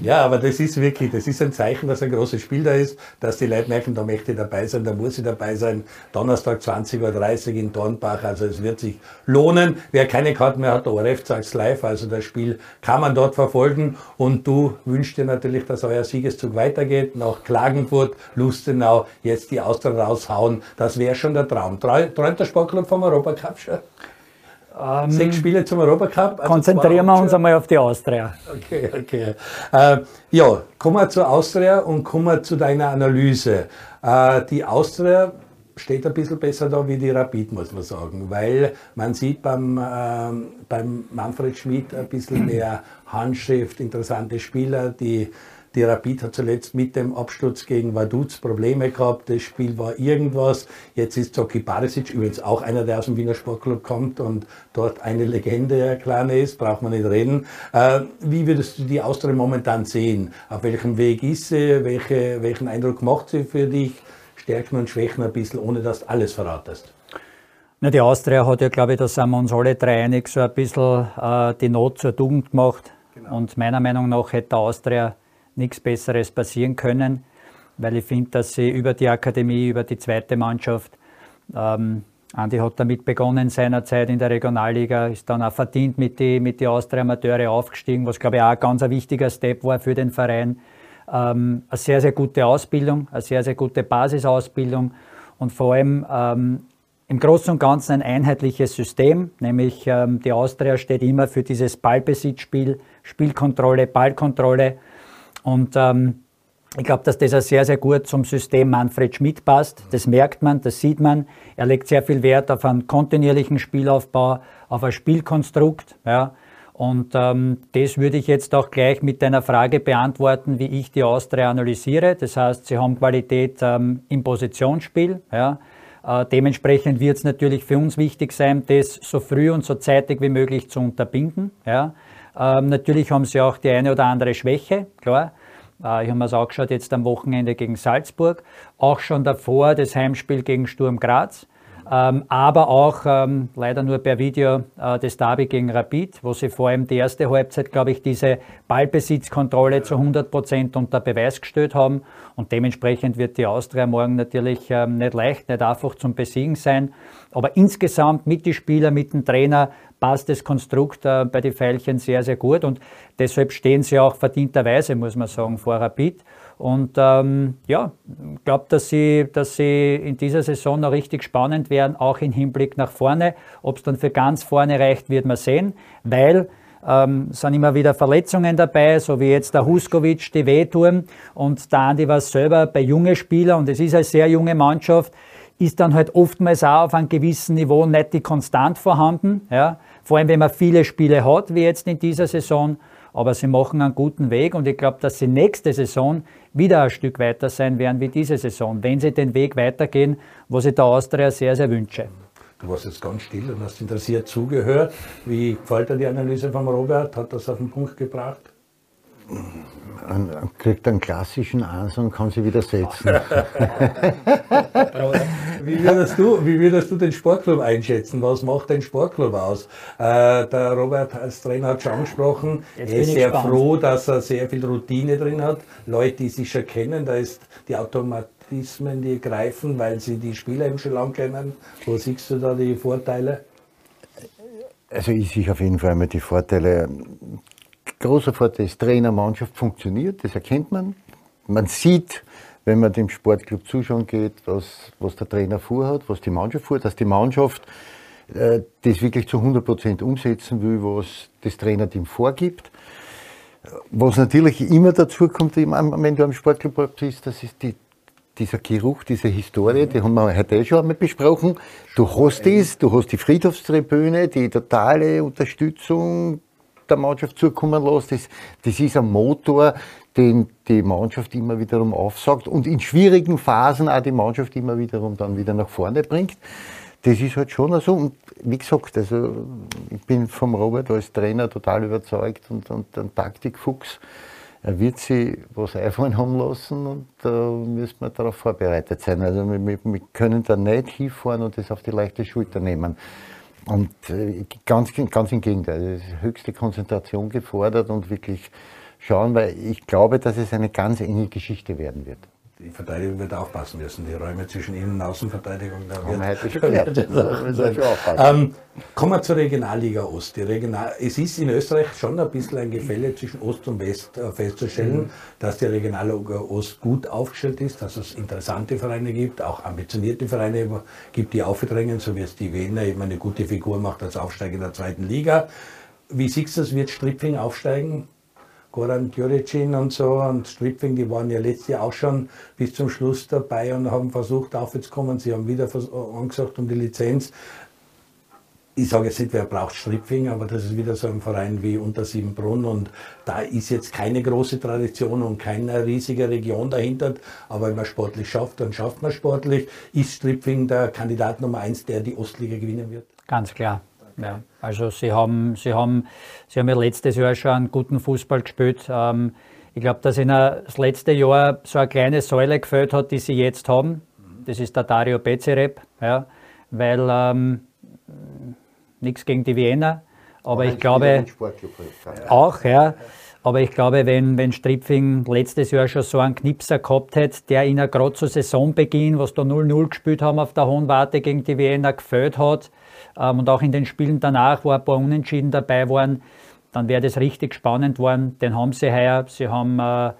Ja, aber das ist wirklich, das ist ein Zeichen, dass ein großes Spiel da ist, dass die Leute merken, da möchte ich dabei sein, da muss ich dabei sein. Donnerstag 20.30 Uhr in Dornbach, also es wird sich lohnen. Wer keine Karten mehr hat, der ORF sagt live, also das Spiel kann man dort verfolgen und du wünschst dir natürlich, dass euer Siegeszug weitergeht, nach Klagenfurt, Lustenau, jetzt die Austria raushauen, das wäre schon der Traum. Träumt der Sportclub vom Europacup schon? Ähm, Sechs Spiele zum Europacup. Also konzentrieren wir uns einmal auf die Austria. Okay, okay. Äh, ja, kommen wir zur Austria und kommen wir zu deiner Analyse. Äh, die Austria steht ein bisschen besser da wie die Rapid, muss man sagen, weil man sieht beim, äh, beim Manfred Schmidt ein bisschen mehr Handschrift, interessante Spieler, die die Rapid hat zuletzt mit dem Absturz gegen Vaduz Probleme gehabt. Das Spiel war irgendwas. Jetzt ist Zoki Barisic, übrigens auch einer, der aus dem Wiener Sportclub kommt und dort eine Legende, der Kleine ist, braucht man nicht reden. Äh, wie würdest du die Austria momentan sehen? Auf welchem Weg ist sie? Welche, welchen Eindruck macht sie für dich? Stärken und Schwächen ein bisschen, ohne dass du alles verratest. Na, die Austria hat ja, glaube ich, da sind wir uns alle drei einig, so ein bisschen äh, die Not zur Tugend gemacht. Genau. Und meiner Meinung nach hätte der Austria nichts Besseres passieren können, weil ich finde, dass sie über die Akademie, über die zweite Mannschaft, ähm, Andi hat damit begonnen seinerzeit in der Regionalliga, ist dann auch verdient mit den mit die Austria-Amateure aufgestiegen, was glaube ich auch ein ganz wichtiger Step war für den Verein. Ähm, eine sehr, sehr gute Ausbildung, eine sehr, sehr gute Basisausbildung und vor allem ähm, im Großen und Ganzen ein einheitliches System, nämlich ähm, die Austria steht immer für dieses Ballbesitzspiel, Spielkontrolle, Ballkontrolle und ähm, ich glaube, dass das auch sehr, sehr gut zum System Manfred Schmidt passt. Das merkt man, das sieht man. Er legt sehr viel Wert auf einen kontinuierlichen Spielaufbau, auf ein Spielkonstrukt. Ja. Und ähm, das würde ich jetzt auch gleich mit einer Frage beantworten, wie ich die Austria analysiere. Das heißt, sie haben Qualität ähm, im Positionsspiel. Ja. Äh, dementsprechend wird es natürlich für uns wichtig sein, das so früh und so zeitig wie möglich zu unterbinden. Ja. Ähm, natürlich haben sie auch die eine oder andere Schwäche, klar. Äh, ich habe mir das angeschaut jetzt am Wochenende gegen Salzburg. Auch schon davor das Heimspiel gegen Sturm Graz. Ähm, aber auch ähm, leider nur per Video äh, das Derby gegen Rapid, wo sie vor allem die erste Halbzeit, glaube ich, diese Ballbesitzkontrolle zu 100 Prozent unter Beweis gestellt haben. Und dementsprechend wird die Austria morgen natürlich ähm, nicht leicht, nicht einfach zum Besiegen sein. Aber insgesamt mit den Spielern, mit dem Trainer passt das Konstrukt äh, bei den Pfeilchen sehr, sehr gut. Und deshalb stehen sie auch verdienterweise, muss man sagen, vor Rapid. Und ähm, ja, glaube, dass sie, dass sie in dieser Saison noch richtig spannend werden, auch im Hinblick nach vorne. Ob es dann für ganz vorne reicht, wird man sehen, weil ähm, sind immer wieder Verletzungen dabei, so wie jetzt der Huskovic, die wehtun. Und der Andi war selber bei jungen Spielern und es ist eine sehr junge Mannschaft, ist dann halt oftmals auch auf einem gewissen Niveau nicht die Konstant vorhanden. Ja. Vor allem, wenn man viele Spiele hat, wie jetzt in dieser Saison. Aber sie machen einen guten Weg und ich glaube, dass sie nächste Saison wieder ein Stück weiter sein werden wie diese Saison, wenn sie den Weg weitergehen, was ich der Austria sehr, sehr wünsche. Du warst jetzt ganz still und hast interessiert zugehört. Wie gefällt dir die Analyse von Robert? Hat das auf den Punkt gebracht? Man kriegt einen klassischen Ansatz und kann sich widersetzen. wie, würdest du, wie würdest du den Sportclub einschätzen? Was macht den Sportclub aus? Äh, der Robert als Trainer hat schon angesprochen, Jetzt er ist sehr spannend. froh, dass er sehr viel Routine drin hat. Leute, die sich schon kennen, da ist die Automatismen, die greifen, weil sie die Spieler eben schon lang kennen. Wo siehst du da die Vorteile? Also ich sehe auf jeden Fall mal die Vorteile großer Vorteil ist, Trainer-Mannschaft funktioniert, das erkennt man. Man sieht, wenn man dem Sportclub zuschauen geht, was, was der Trainer vorhat, was die Mannschaft vorhat, dass die Mannschaft äh, das wirklich zu 100 Prozent umsetzen will, was das Trainerteam vorgibt. Was natürlich immer dazu kommt, wenn du am Sportclub bist, das ist die, dieser Geruch, diese Historie, die haben wir heute schon einmal besprochen. Du hast das, du hast die Friedhofstribüne, die totale Unterstützung, der Mannschaft zukommen lässt. Das, das ist ein Motor, den die Mannschaft immer wiederum aufsaugt und in schwierigen Phasen auch die Mannschaft immer wiederum dann wieder nach vorne bringt. Das ist halt schon so. Und wie gesagt, also ich bin vom Robert als Trainer total überzeugt und, und ein Taktikfuchs. Er wird sich was einfallen haben lassen und da müssen wir darauf vorbereitet sein. Also wir, wir können da nicht hinfahren und das auf die leichte Schulter nehmen Und äh, ganz, ganz im Gegenteil, es ist höchste Konzentration gefordert und wirklich schauen, weil ich glaube, dass es eine ganz enge Geschichte werden wird die Verteidigung wird aufpassen müssen. Die Räume zwischen Innen- und Außenverteidigung, da wird, aufpassen. ähm, Kommen wir zur Regionalliga Ost. Die Regional es ist in Österreich schon ein bisschen ein Gefälle zwischen Ost und West äh, festzustellen, Mhm. dass die Regionalliga Ost gut aufgestellt ist, dass es interessante Vereine gibt, auch ambitionierte Vereine gibt, die aufdrängen, so wie es die Wiener eben eine gute Figur macht als Aufsteiger in der zweiten Liga. Wie siehst du das? Wird Stripping aufsteigen? Goran Djuricin und so und Stripfing, die waren ja letztes Jahr auch schon bis zum Schluss dabei und haben versucht aufzukommen. Sie haben wieder vers- angesagt um die Lizenz. Ich sage jetzt nicht, wer braucht Stripfing, aber das ist wieder so ein Verein wie Unter Siebenbrunn und da ist jetzt keine große Tradition und keine riesige Region dahinter. Aber wenn man sportlich schafft, dann schafft man sportlich. Ist Stripfing der Kandidat Nummer eins, der die Ostliga gewinnen wird? Ganz klar. Ja. Also sie haben, sie, haben, sie haben ja letztes Jahr schon einen guten Fußball gespielt. Ähm, ich glaube, dass ihnen das letzte Jahr so eine kleine Säule gefällt hat, die sie jetzt haben. Das ist der Dario Bezerep. Ja. Weil ähm, nichts gegen die Wiener, aber ich glaube, auch, ja. Aber ich glaube, wenn, wenn Stripfing letztes Jahr schon so einen Knipser gehabt hätte, der ihnen gerade zu Saisonbeginn, was da 0-0 gespielt haben auf der Hohen Warte gegen die Wiener, gefällt hat und auch in den Spielen danach, wo ein paar Unentschieden dabei waren, dann wäre das richtig spannend worden. Den haben sie heuer. Sie haben äh,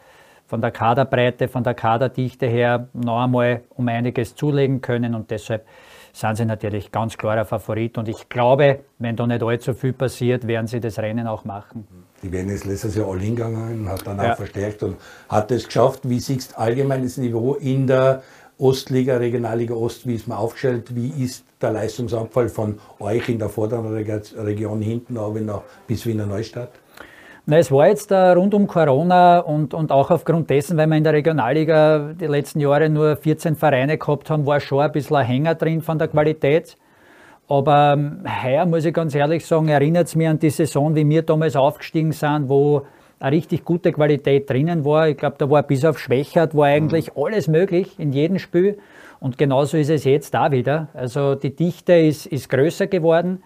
von der Kaderbreite, von der Kaderdichte her noch einmal um einiges zulegen können und deshalb sind sie natürlich ganz klarer Favorit. Und ich glaube, wenn da nicht allzu viel passiert, werden sie das Rennen auch machen. Die Wien ist letztes Jahr all hingegangen, hat dann Ja. auch verstärkt und hat es geschafft. Wie siehst du allgemeines Niveau in der Ostliga, Regionalliga Ost, wie ist man aufgestellt? Wie ist der Leistungsabfall von euch in der vorderen Reg- Region hinten aber nach bis Wiener Neustadt? Na, es war jetzt äh, rund um Corona und, und auch aufgrund dessen, weil wir in der Regionalliga die letzten Jahre nur 14 Vereine gehabt haben, war schon ein bisschen ein Hänger drin von der Qualität. Aber ähm, heuer muss ich ganz ehrlich sagen, erinnert es mich an die Saison, wie wir damals aufgestiegen sind, wo eine richtig gute Qualität drinnen war. Ich glaube, da war bis auf Schwächert, war eigentlich alles möglich in jedem Spiel. Und genauso ist es jetzt da wieder. Also die Dichte ist, ist größer geworden.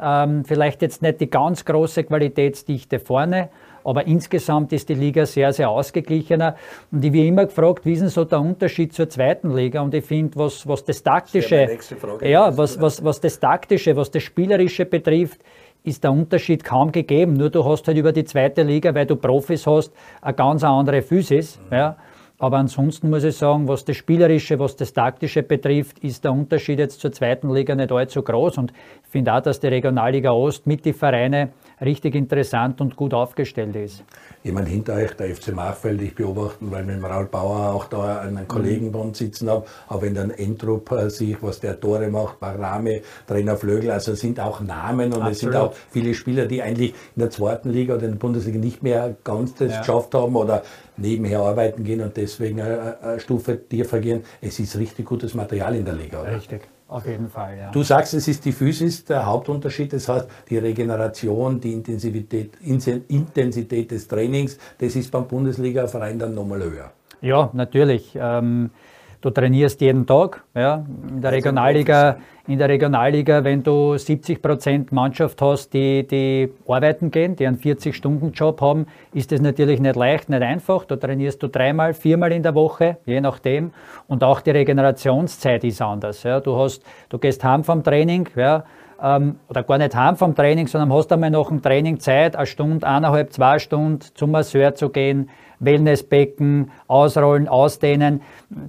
Ähm, vielleicht jetzt nicht die ganz große Qualitätsdichte vorne, aber insgesamt ist die Liga sehr, sehr ausgeglichener. Und ich wie immer gefragt, wie ist denn so der Unterschied zur zweiten Liga? Und ich finde, was, was das Taktische, Frage ja, was, was, was das Taktische, was das Spielerische betrifft, ist der Unterschied kaum gegeben. Nur du hast halt über die zweite Liga, weil du Profis hast, eine ganz andere Physis. Ja. Aber ansonsten muss ich sagen, was das Spielerische, was das Taktische betrifft, ist der Unterschied jetzt zur zweiten Liga nicht allzu groß. Und ich finde auch, dass die Regionalliga Ost mit den Vereinen richtig interessant und gut aufgestellt ist. Jemand hinter euch, der FC Machfeld, ich beobachten, weil mit dem Raul Bauer auch da einen Kollegen bei uns sitzen habe, auch wenn dann Entrup äh, sich, was der Tore macht, Barame, Trainer Flögel, also sind auch Namen und es sind Absolut. auch viele Spieler, die eigentlich in der zweiten Liga oder in der Bundesliga nicht mehr ganz das Ja. geschafft haben oder nebenher arbeiten gehen und deswegen eine, eine Stufe tiefer gehen. Es ist richtig gutes Material in der Liga. Oder? Richtig, auf jeden Fall. Ja. Du sagst, es ist die Physis der Hauptunterschied, das heißt die Regeneration, die Intensivität, Intensität des Trainings, das ist beim Bundesliga-Verein dann nochmal höher. Ja, natürlich. Ähm, du trainierst jeden Tag. Ja. In, der Regionalliga, in der Regionalliga, wenn du 70 Prozent Mannschaft hast, die, die arbeiten gehen, die einen 40-Stunden-Job haben, ist das natürlich nicht leicht, nicht einfach. Da trainierst du dreimal, viermal in der Woche, je nachdem. Und auch die Regenerationszeit ist anders. Ja. Du, hast, du gehst heim vom Training, ja, ähm, oder gar nicht heim vom Training, sondern hast einmal nach dem Training Zeit, eine Stunde, eineinhalb, zwei Stunden zum Masseur zu gehen, Wellnessbecken, ausrollen, ausdehnen.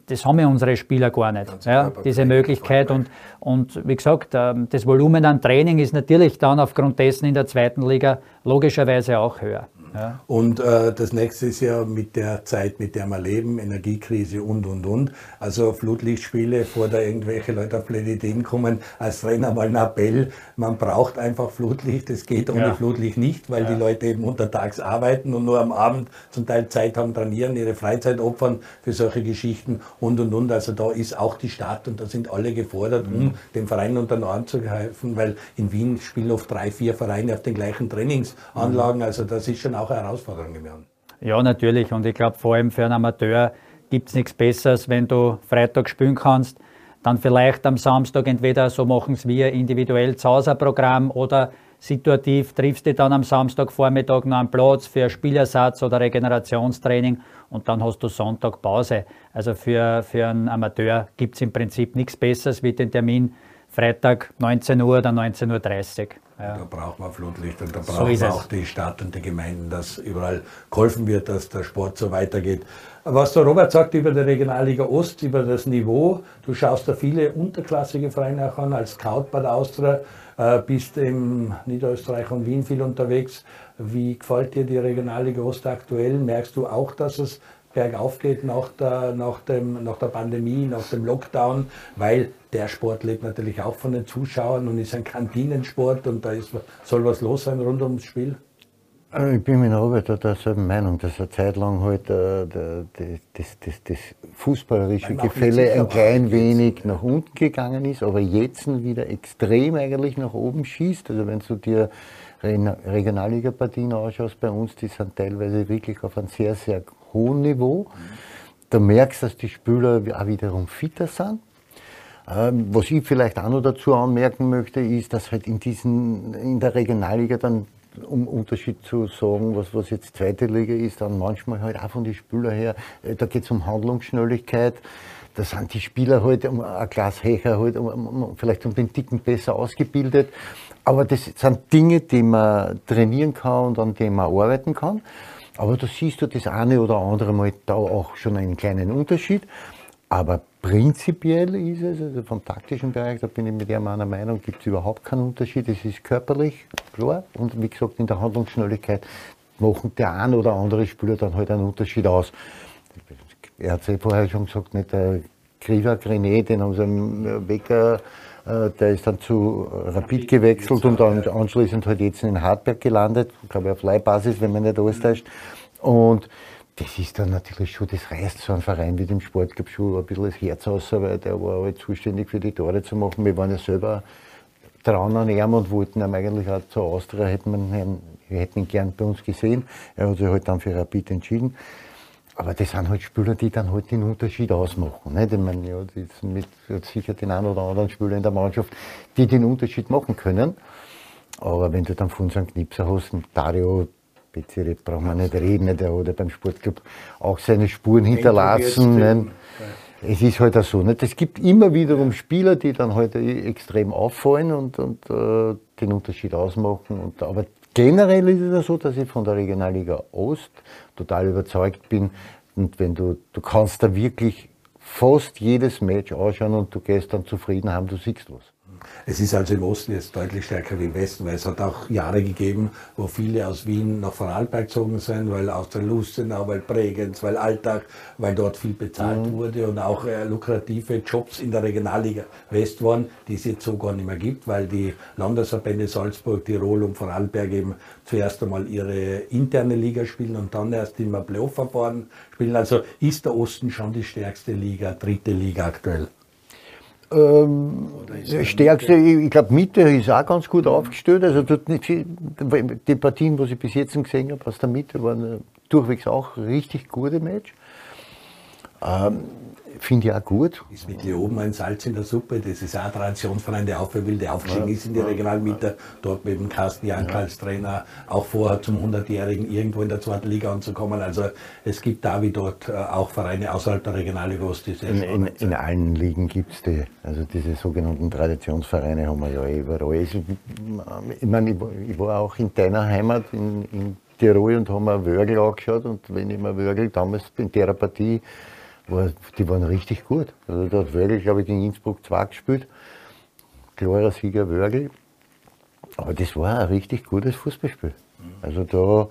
Das haben ja unsere Spieler gar nicht, ja, diese Möglichkeit. Und, und wie gesagt, ähm, das Volumen an Training ist natürlich dann aufgrund dessen in der zweiten Liga logischerweise auch höher. Ja. Und äh, das nächste ist ja mit der Zeit, mit der wir leben, Energiekrise und, und, und. Also Flutlichtspiele, vor da irgendwelche Leute auf blöde Ideen kommen, als Trainer mal ein Appell, man braucht einfach Flutlicht, es geht ohne Ja. Flutlicht nicht, weil die Leute eben untertags arbeiten und nur am Abend zum Teil Zeit haben, trainieren, ihre Freizeit opfern für solche Geschichten und, und, und. Also da ist auch die Stadt und da sind alle gefordert, um dem Verein unter den Arm zu helfen, weil in Wien spielen oft drei, vier Vereine auf den gleichen Trainingsanlagen, also das ist schon auch eine Herausforderung geworden. Ja, natürlich. Und ich glaube, vor allem für einen Amateur gibt es nichts Besseres, wenn du Freitag spielen kannst, dann vielleicht am Samstag entweder so machen es wir individuell zu Hause ein Programm oder situativ triffst du dann am Samstagvormittag noch einen Platz für Spielersatz oder Regenerationstraining und dann hast du Sonntag Pause. Also für, für einen Amateur gibt es im Prinzip nichts Besseres wie den Termin Freitag 19 Uhr oder 19.30 Uhr. Ja. Da braucht man Flutlicht und da braucht so man auch die Stadt und die Gemeinden, dass überall geholfen wird, dass der Sport so weitergeht. Was der Robert sagt über die Regionalliga Ost, über das Niveau, du schaust da viele unterklassige Vereine auch an, als Scout bei der Austria, äh, bist in Niederösterreich und Wien viel unterwegs. Wie gefällt dir die Regionalliga Ost aktuell? Merkst du auch, dass es bergauf geht nach der, nach, dem, nach der Pandemie, nach dem Lockdown, weil der Sport lebt natürlich auch von den Zuschauern und ist ein Kantinensport und da ist, soll was los sein rund ums Spiel? Äh, ich bin mit Robert derselben Meinung, dass eine Zeit lang halt äh, das, das, das, fußballerische Gefälle ein klein wenig nach unten gegangen ist, aber jetzt wieder extrem eigentlich nach oben schießt. Also wenn du dir Regionalliga-Partien anschaust bei uns, die sind teilweise wirklich auf einem sehr, sehr hohen Niveau. Da merkst du, dass die Spieler auch wiederum fitter sind. Ähm, was ich vielleicht auch noch dazu anmerken möchte, ist, dass halt in, diesen, in der Regionalliga dann um Unterschied zu sagen, was, was jetzt zweite Liga ist, dann manchmal halt auch von den Spielern her, äh, da geht es um Handlungsschnelligkeit. Da sind die Spieler halt um ein Glas Hecher halt um, um, vielleicht um den Ticken besser ausgebildet. Aber das sind Dinge, die man trainieren kann und an denen man arbeiten kann. Aber da siehst du das eine oder andere Mal da auch schon einen kleinen Unterschied. Aber prinzipiell ist es, also vom taktischen Bereich, da bin ich mit meiner Meinung, gibt es überhaupt keinen Unterschied. Es ist körperlich, klar, und wie gesagt, in der Handlungsschnelligkeit machen der ein oder andere Spieler dann halt einen Unterschied aus. Er hat es eh vorher schon gesagt, nicht der Kriva Grenet, den haben sie im Wecker, der ist dann zu Rapid gewechselt und dann anschließend halt jetzt in Hartberg gelandet, ich glaube auf Leihbasis, wenn man nicht alles täuscht. Und das ist dann natürlich schon, das reißt so ein Verein wie dem Sportclub schon ein bisschen das Herz aus, weil der war halt zuständig für die Tore zu machen. Wir waren ja selber dran an ihm und wollten ihm eigentlich auch zur Austria, hätten wir, wir hätten ihn gern bei uns gesehen. Er hat sich halt dann für Rapid entschieden. Aber das sind halt Spieler, die dann halt den Unterschied ausmachen. Nicht? Ich meine, ja, das mit sicher den einen oder anderen Spieler in der Mannschaft, die den Unterschied machen können. Aber wenn du dann von so einem Knipser hast, Dario Bezirk brauchen wir nicht reden, der hat ja beim Sportclub auch seine Spuren hinterlassen. Ne? Es ist halt auch so. Nicht? Es gibt immer wiederum Spieler, die dann halt extrem auffallen und, und äh, den Unterschied ausmachen. Und, aber generell ist es ja so, dass ich von der Regionalliga Ost total überzeugt bin. Und wenn du, du kannst da wirklich fast jedes Match anschauen und du gehst dann zufrieden heim, du siehst was. Es ist also im Osten jetzt deutlich stärker wie im Westen, weil es hat auch Jahre gegeben, wo viele aus Wien nach Vorarlberg gezogen sind, weil aus der Lustenau, weil Bregenz, weil Alltag, weil dort viel bezahlt mhm. wurde und auch äh, lukrative Jobs in der Regionalliga West waren, die es jetzt so gar nicht mehr gibt, weil die Landesverbände Salzburg, Tirol und Vorarlberg eben zuerst einmal ihre interne Liga spielen und dann erst im Playoff-Verfahren spielen. Also ist der Osten schon die stärkste Liga, dritte Liga aktuell. Ähm, stärkste, ich glaube, Mitte ist auch ganz gut aufgestellt. Also die Partien, die ich bis jetzt gesehen habe aus der Mitte, waren durchwegs auch richtig gute Match. Ähm, Finde ich auch gut. Ist mit oben ein Salz in der Suppe. Das ist auch ein Traditionsverein, der aufhören will, der aufgestiegen ja, ist in die ja, Regionalmitte. Dort mit dem Carsten Jank ja. als Trainer auch vorher zum 100-Jährigen irgendwo in der zweiten Liga anzukommen. Also es gibt da wie dort äh, auch Vereine außerhalb der Regionalliga Ost, die sehr in, in, in allen Ligen gibt es die. Also diese sogenannten Traditionsvereine haben wir ja überall. Also, ich meine, ich war auch in deiner Heimat in, in Tirol und haben mir Wörgl angeschaut und wenn ich mir Wörgl damals in der Partie war, die waren richtig gut. Also da hat Wörgl, glaube ich, gegen Innsbruck 2 gespielt. Klarer Sieger Wörgl. Aber das war ein richtig gutes Fußballspiel. Also da,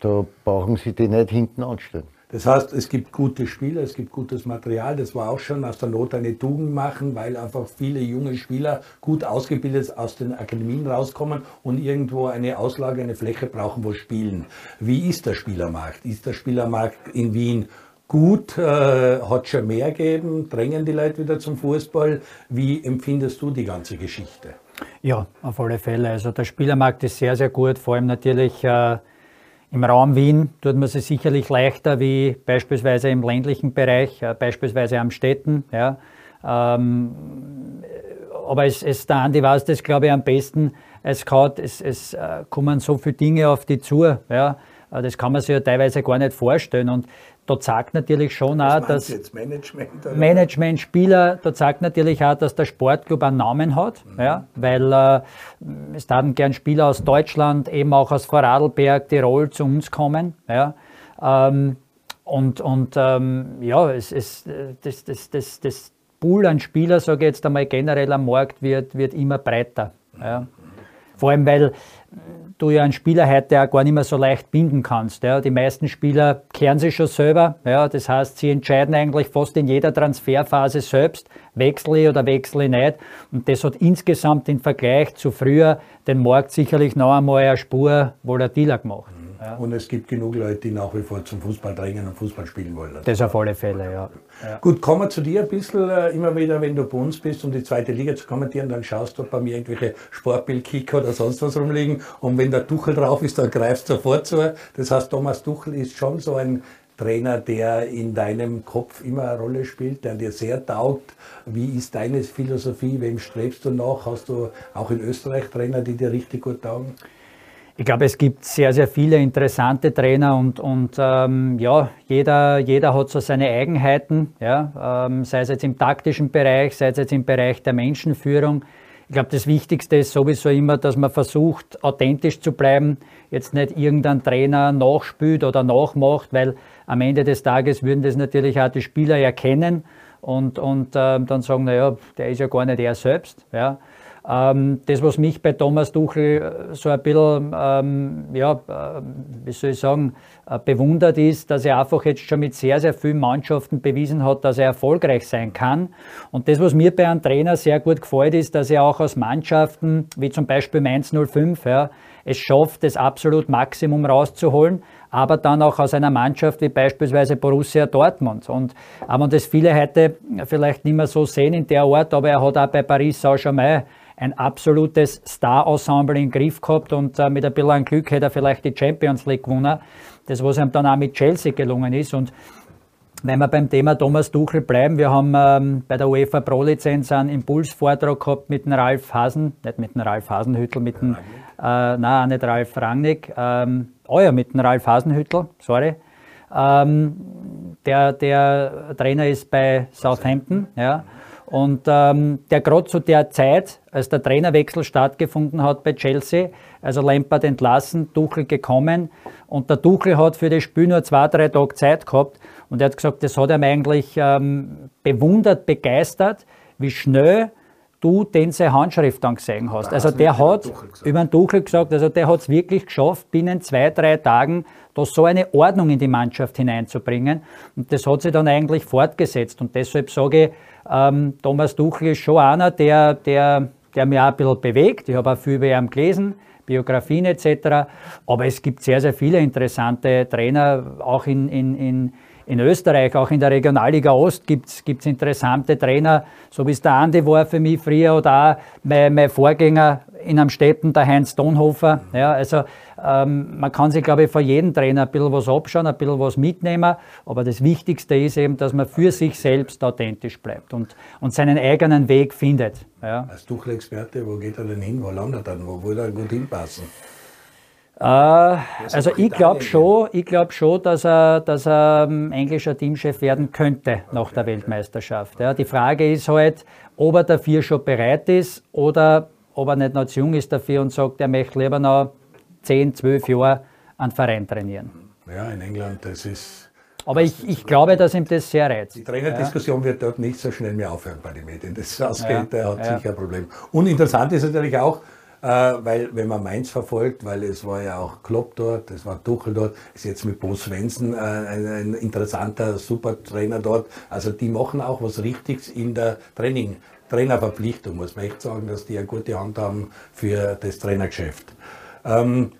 da brauchen sie die nicht hinten anstellen. Das heißt, es gibt gute Spieler, es gibt gutes Material. Das war auch schon aus der Not eine Tugend machen, weil einfach viele junge Spieler gut ausgebildet aus den Akademien rauskommen und irgendwo eine Auslage, eine Fläche brauchen, wo spielen. Wie ist der Spielermarkt? Ist der Spielermarkt in Wien gut, äh, hat schon mehr gegeben, drängen die Leute wieder zum Fußball. Wie empfindest du die ganze Geschichte? Ja, auf alle Fälle. Also der Spielermarkt ist sehr, sehr gut, vor allem natürlich äh, im Raum Wien tut man sich sicherlich leichter wie beispielsweise im ländlichen Bereich, äh, beispielsweise am Städten. Ja. Ähm, aber es, es, der Andi weiß das, glaube ich, am besten. Es, kann, es, es äh, kommen so viele Dinge auf die zu. Ja? Äh, das kann man sich ja teilweise gar nicht vorstellen. Und da zeigt natürlich schon auch, dass jetzt Management? Oder? Management, Spieler, da zeigt natürlich auch, dass der Sportclub einen Namen hat, ja, weil äh, es dann gern Spieler aus Deutschland, eben auch aus Vorarlberg, Tirol zu uns kommen. Ja. Ähm, und und ähm, ja, es, es, das, das, das, das Pool an Spieler, sage ich jetzt einmal generell am Markt, wird, wird immer breiter. Ja. Vor allem, weil du ja einen Spieler heute auch gar nicht mehr so leicht binden kannst. Ja. Die meisten Spieler kehren sich schon selber. Ja. Das heißt, sie entscheiden eigentlich fast in jeder Transferphase selbst, wechsle ich oder wechsle ich nicht. Und das hat insgesamt im Vergleich zu früher den Markt sicherlich noch einmal eine Spur volatiler gemacht. Ja. Und es gibt genug Leute, die nach wie vor zum Fußball drängen und Fußball spielen wollen. Das auf alle Fälle, ja. ja. Gut, kommen wir zu dir ein bisschen äh, immer wieder, wenn du bei uns bist, um die zweite Liga zu kommentieren, dann schaust du bei mir irgendwelche Sportbildkicker oder sonst was rumliegen. Und wenn der Tuchel drauf ist, dann greifst du sofort zu. Das heißt, Thomas Tuchel ist schon so ein Trainer, der in deinem Kopf immer eine Rolle spielt, der dir sehr taugt. Wie ist deine Philosophie? Wem strebst du nach? Hast du auch in Österreich Trainer, die dir richtig gut taugen? Ich glaube, es gibt sehr, sehr viele interessante Trainer und, und ähm, ja, jeder, jeder hat so seine Eigenheiten, ja, ähm, sei es jetzt im taktischen Bereich, sei es jetzt im Bereich der Menschenführung. Ich glaube, das Wichtigste ist sowieso immer, dass man versucht, authentisch zu bleiben, jetzt nicht irgendein Trainer nachspült oder nachmacht, weil am Ende des Tages würden das natürlich auch die Spieler erkennen und, und ähm, dann sagen, naja, der ist ja gar nicht er selbst. Ja. Ähm, das, was mich bei Thomas Tuchel äh, so ein bisschen, ähm, ja, äh, wie soll ich sagen, äh, bewundert ist, dass er einfach jetzt schon mit sehr, sehr vielen Mannschaften bewiesen hat, dass er erfolgreich sein kann. Und das, was mir bei einem Trainer sehr gut gefällt, ist, dass er auch aus Mannschaften, wie zum Beispiel Mainz 05, ja, es schafft, das absolut Maximum rauszuholen, aber dann auch aus einer Mannschaft wie beispielsweise Borussia Dortmund. Und auch wenn das viele heute vielleicht nicht mehr so sehen in der Art, aber er hat auch bei Paris Saint-Germain ein absolutes Star-Ensemble im Griff gehabt und äh, mit ein bisschen Glück hätte er vielleicht die Champions League gewonnen. Das, was ihm dann auch mit Chelsea gelungen ist. Und wenn wir beim Thema Thomas Tuchel bleiben, wir haben ähm, bei der UEFA Pro-Lizenz einen Impulsvortrag gehabt mit dem Ralf Hasen, nicht mit dem Ralf Hasenhüttel, mit dem, äh, nein, nicht Ralf Rangnick, ähm, oh mit dem Ralf Hasenhüttel, sorry. Ähm, der, der Trainer ist bei Southampton, ja. Und ähm, der gerade zu der Zeit, als der Trainerwechsel stattgefunden hat bei Chelsea, also Lampard entlassen, Tuchel gekommen und der Tuchel hat für das Spiel nur zwei, drei Tage Zeit gehabt und er hat gesagt, das hat ihm eigentlich ähm, bewundert, begeistert, wie schnell du den seine Handschrift dann gesehen hast. Also der hat über den Tuchel gesagt, also der hat es wirklich geschafft, binnen zwei, drei Tagen da so eine Ordnung in die Mannschaft hineinzubringen. Und das hat sich dann eigentlich fortgesetzt. Und deshalb sage ich, ähm, Thomas Tuchel ist schon einer, der, der, der mich auch ein bisschen bewegt. Ich habe auch viel über ihn gelesen, Biografien etc. Aber es gibt sehr, sehr viele interessante Trainer, auch in, in, in, in Österreich, auch in der Regionalliga Ost gibt es interessante Trainer, so wie es der Andi war für mich früher oder auch mein, mein Vorgänger in Amstetten, der Heinz Donhofer. Ja, also ähm, man kann sich, glaube ich, von jedem Trainer ein bisschen was abschauen, ein bisschen was mitnehmen, aber das Wichtigste ist eben, dass man für sich selbst authentisch bleibt und, und seinen eigenen Weg findet. Ja. Als Tuchel-Experte, wo geht er denn hin? Wo landet er denn? Wo würde er gut hinpassen? Äh, also ich glaube schon, ich schon, dass er, dass er ähm, englischer Teamchef werden könnte nach okay, der Weltmeisterschaft. Ja. Die Frage ist halt, ob er dafür schon bereit ist oder ob er nicht noch zu jung ist dafür und sagt, er möchte lieber noch 10, 12 Jahre einen Verein trainieren. Ja, in England, das ist. Aber ich, ich glaube, dass ihm das sehr reizt. Die Trainerdiskussion ja. wird dort nicht so schnell mehr aufhören bei den Medien. Das ausgeht, ja. der hat ja. sicher ein Problem. Und interessant ist natürlich auch, äh, weil wenn man Mainz verfolgt, weil es war ja auch Klopp dort, es war Tuchel dort, ist jetzt mit Bo Svensson äh, ein, ein, interessanter, super Trainer dort. Also die machen auch was Richtiges in der Training, Trainerverpflichtung, muss man echt sagen, dass die eine gute Hand haben für das Trainergeschäft. Ähm,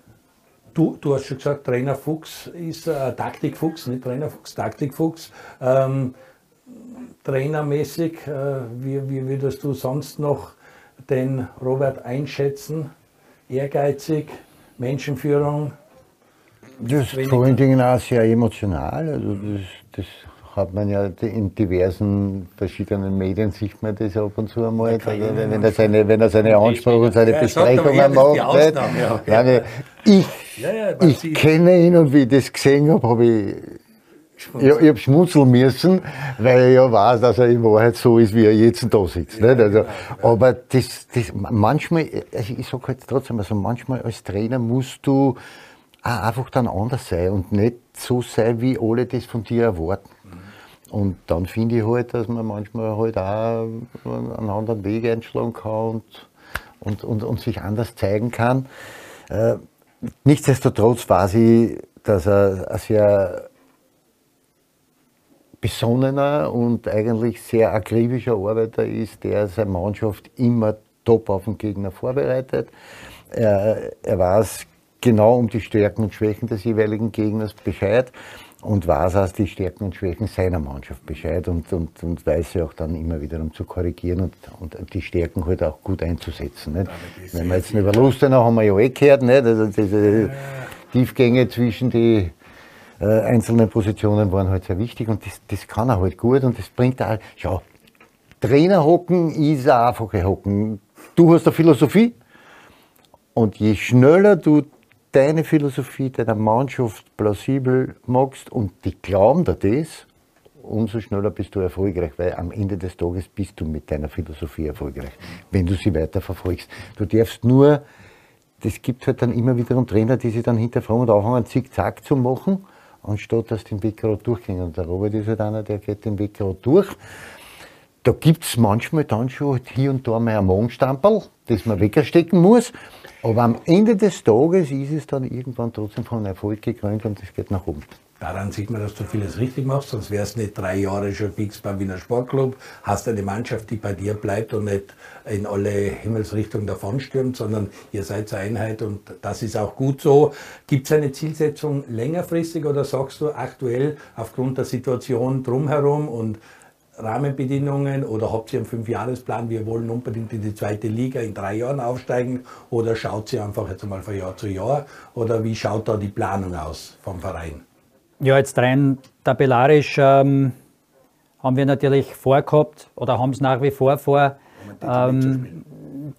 du, du hast schon gesagt, Trainer Fuchs ist äh, Taktikfuchs, nicht Trainer Fuchs, Taktikfuchs. Ähm, trainermäßig, äh, wie, wie würdest du sonst noch den Robert einschätzen? Ehrgeizig, Menschenführung? Das ist vor allen Dingen auch sehr emotional. Also das, das hat man ja in diversen verschiedenen Medien sieht man das ab und zu einmal, wenn, wenn, er seine, wenn er seine Anspruch und seine Ja, Besprechungen macht. Ausnahme, ja, okay. Nein, ich, Ja, ja, ich sieht- kenne ihn und wie ich das gesehen habe, habe ich ich, ich habe schmunzeln müssen, weil ich ja weiß, dass er in Wahrheit so ist, wie er jetzt da sitzt. nicht? Also, aber das, das, manchmal, also ich sage halt trotzdem, also manchmal als Trainer musst du auch einfach dann anders sein und nicht so sein, wie alle das von dir erwarten. Und dann finde ich halt, dass man manchmal halt auch einen anderen Weg einschlagen kann und, und, und, und sich anders zeigen kann. Äh, nichtsdestotrotz weiß ich, dass er ein sehr besonnener und eigentlich sehr akribischer Arbeiter ist, der seine Mannschaft immer top auf den Gegner vorbereitet. Er, er weiß genau um die Stärken und Schwächen des jeweiligen Gegners Bescheid und weiß auch die Stärken und Schwächen seiner Mannschaft Bescheid und, und, und weiß sie auch dann immer wieder um zu korrigieren und, und die Stärken halt auch gut einzusetzen. Nicht? Wenn wir jetzt über Lustenau haben wir ja eh gehört, nicht? Also diese Tiefgänge zwischen die äh, einzelnen Positionen waren halt sehr wichtig und das, das kann er halt gut und das bringt er halt. Schau, Trainer hocken ist ein einfache Hocken. Du hast eine Philosophie und je schneller du deine Philosophie deiner Mannschaft plausibel machst und die glauben dir das, umso schneller bist du erfolgreich, weil am Ende des Tages bist du mit deiner Philosophie erfolgreich, wenn du sie weiter verfolgst. Du darfst nur, das gibt halt dann immer wiederum Trainer, die sich dann hinterfragen und anfangen, zickzack zu machen, anstatt dass den Weg gerade durchgehen. Und der Robert ist halt einer, der geht den Weg gerade durch. Da gibt es manchmal dann schon hier und da mal ein Magenstampel, das man wegstecken muss. Aber am Ende des Tages ist es dann irgendwann trotzdem von Erfolg gekrönt und es geht nach oben. Daran sieht man, dass du vieles richtig machst, sonst wärst nicht drei Jahre schon fix beim Wiener Sportclub, hast eine Mannschaft, die bei dir bleibt und nicht in alle Himmelsrichtungen davonstürmt, sondern ihr seid eine Einheit und das ist auch gut so. Gibt es eine Zielsetzung längerfristig oder sagst du aktuell aufgrund der Situation drumherum und Rahmenbedingungen oder habt ihr einen Fünfjahresplan, wir wollen unbedingt in die zweite Liga in drei Jahren aufsteigen oder schaut ihr einfach jetzt mal von Jahr zu Jahr oder wie schaut da die Planung aus vom Verein? Ja, jetzt rein tabellarisch ähm, haben wir natürlich vorgehabt oder haben es nach wie vor vor, ähm,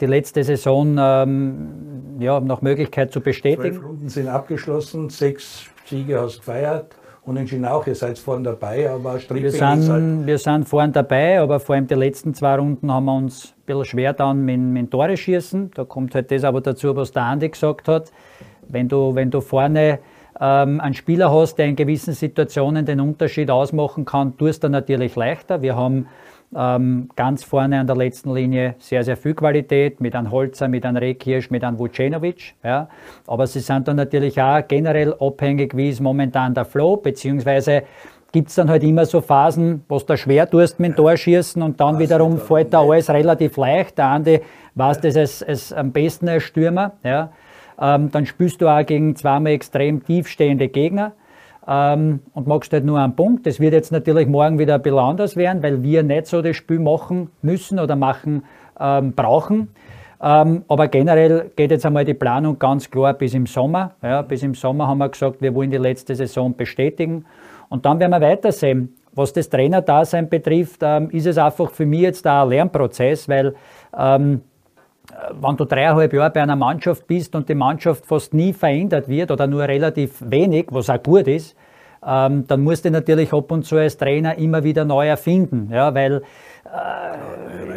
die letzte Saison ähm, ja, nach Möglichkeit zu Zwölf bestätigen. Runden sind abgeschlossen, sechs Siege hast du gefeiert, unentschieden auch, ihr seid vorne dabei, aber Wir Stripping halt sind, wir sind vorne dabei, aber vor allem die letzten zwei Runden haben wir uns ein bisschen schwer dann mit, mit Tore schießen. Da kommt halt das aber dazu, was der Andi gesagt hat. Wenn du, wenn du vorne ähm, einen Spieler hast, der in gewissen Situationen den Unterschied ausmachen kann, tust du natürlich leichter. Wir haben ganz vorne an der letzten Linie sehr, sehr viel Qualität mit einem Holzer, mit einem Rekirsch, mit einem Vucenovic. Ja. Aber sie sind dann natürlich auch generell abhängig, wie ist momentan der Flow, beziehungsweise gibt es dann halt immer so Phasen, wo du da schwer tust mit dem Torschießen und dann wiederum fällt da alles relativ leicht. Der Andi weiß das als, als am besten als Stürmer. Ja. Ähm, dann spielst du auch gegen zweimal extrem tiefstehende Gegner ähm, und machst halt nur einen Punkt. Das wird jetzt natürlich morgen wieder ein bisschen anders werden, weil wir nicht so das Spiel machen müssen oder machen ähm, brauchen. Ähm, aber generell geht jetzt einmal die Planung ganz klar bis im Sommer. Ja, bis im Sommer haben wir gesagt, wir wollen die letzte Saison bestätigen. Und dann werden wir weitersehen. Was das Trainerdasein betrifft, ähm, ist es einfach für mich jetzt auch ein Lernprozess, weil ähm, wenn du dreieinhalb Jahre bei einer Mannschaft bist und die Mannschaft fast nie verändert wird oder nur relativ wenig, was auch gut ist, ähm, dann musst du natürlich ab und zu als Trainer immer wieder neu erfinden, ja, weil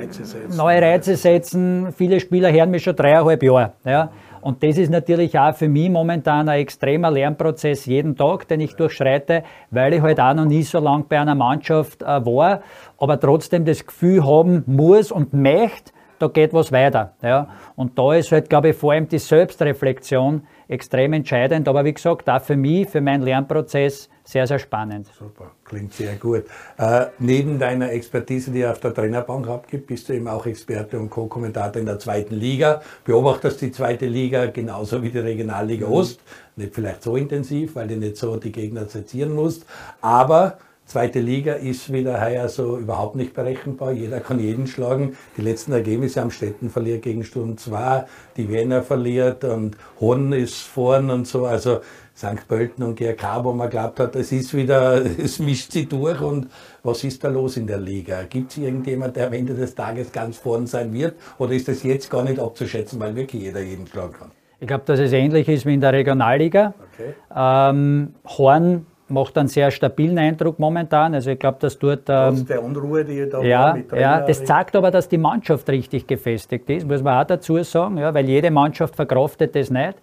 Reize setzen. neue Reize setzen, viele Spieler hören mich schon dreieinhalb Jahre. Ja. Und das ist natürlich auch für mich momentan ein extremer Lernprozess jeden Tag, den ich durchschreite, weil ich halt auch noch nie so lange bei einer Mannschaft äh, war, aber trotzdem das Gefühl haben muss und möchte, da geht was weiter. Ja. Und da ist halt, glaube ich, vor allem die Selbstreflexion extrem entscheidend. Aber wie gesagt, auch für mich, für meinen Lernprozess sehr, sehr spannend. Super, klingt sehr gut. Äh, neben deiner Expertise, die ihr auf der Trainerbank abgibt, bist du eben auch Experte und Co-Kommentator in der zweiten Liga. Beobachtest die zweite Liga genauso wie die Regionalliga Ost. Nicht vielleicht so intensiv, weil du nicht so die Gegner sezieren musst. Aber Zweite Liga ist wieder heuer so überhaupt nicht berechenbar. Jeder kann jeden schlagen. Die letzten Ergebnisse am Städten verliert gegen Sturm 2, die Wiener verliert und Horn ist vorn und so. Also St. Pölten und GRK, wo man glaubt hat, es ist wieder, es mischt sich durch und was ist da los in der Liga? Gibt es irgendjemand, der am Ende des Tages ganz vorn sein wird oder ist das jetzt gar nicht abzuschätzen, weil wirklich jeder jeden schlagen kann? Ich glaube, dass es ähnlich ist wie in der Regionalliga. Okay. Ähm, Horn macht einen sehr stabilen Eindruck momentan. Also ich glaube, dass dort... Ähm, der Unruhe, die da ja, mit Ja, das zeigt aber, dass die Mannschaft richtig gefestigt ist, muss man auch dazu sagen, ja, weil jede Mannschaft verkraftet das nicht.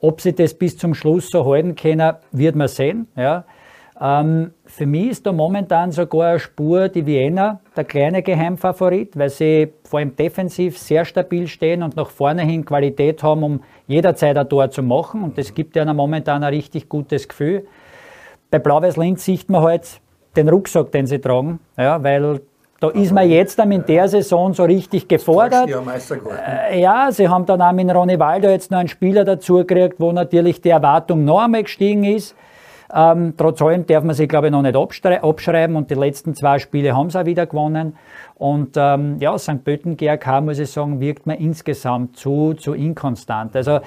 Ob sie das bis zum Schluss so halten können, wird man sehen. Ja. Ähm, für mich ist da momentan sogar eine Spur die Wiener, der kleine Geheimfavorit, weil sie vor allem defensiv sehr stabil stehen und nach vorne hin Qualität haben, um jederzeit ein Tor zu machen. Und das gibt ihnen momentan ein richtig gutes Gefühl. Bei Blau-Weiß Linz sieht man halt den Rucksack, den sie tragen, ja, weil da ist man jetzt in der Saison so richtig gefordert. Äh, ja, sie haben dann auch mit Ronny Walder jetzt noch einen Spieler dazu gekriegt, wo natürlich die Erwartung noch einmal gestiegen ist. Ähm, trotz allem darf man sich, glaube ich, noch nicht abschreiben und die letzten zwei Spiele haben sie auch wieder gewonnen. Und ähm, ja, St. Pölten GRK, muss ich sagen, wirkt mir insgesamt zu, zu inkonstant. Also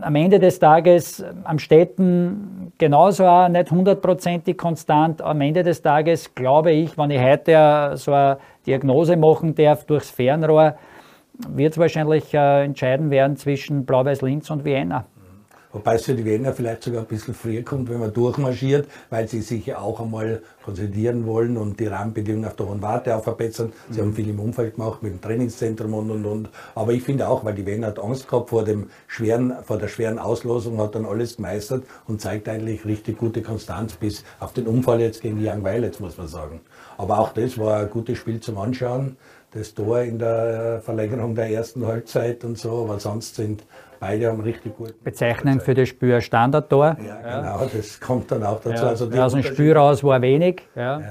am Ende des Tages am Städten genauso auch nicht hundertprozentig konstant. Am Ende des Tages glaube ich, wenn ich heute so eine Diagnose machen darf durchs Fernrohr, wird es wahrscheinlich äh, entscheiden werden zwischen Blau-Weiß Linz und Vienna. Wobei es für die Wiener vielleicht sogar ein bisschen früher kommt, wenn man durchmarschiert, weil sie sich auch einmal konsolidieren wollen und die Rahmenbedingungen auf der Hohen Warte auch verbessern. Sie mhm. haben viel im Umfeld gemacht mit dem Trainingszentrum und und und. Aber ich finde auch, weil die Wiener hat Angst gehabt vor dem schweren, vor der schweren Auslosung, hat dann alles gemeistert und zeigt eigentlich richtig gute Konstanz bis auf den Unfall jetzt gegen die Young Violets, muss man sagen. Aber auch das war ein gutes Spiel zum Anschauen. Das Tor in der Verlängerung der ersten Halbzeit und so, aber sonst sind Beide haben richtig gut. Bezeichnend für das ein Standardtor. Ja, genau, das kommt dann auch dazu. Ja, also aus dem Spiel raus war wenig. Ja. Ja,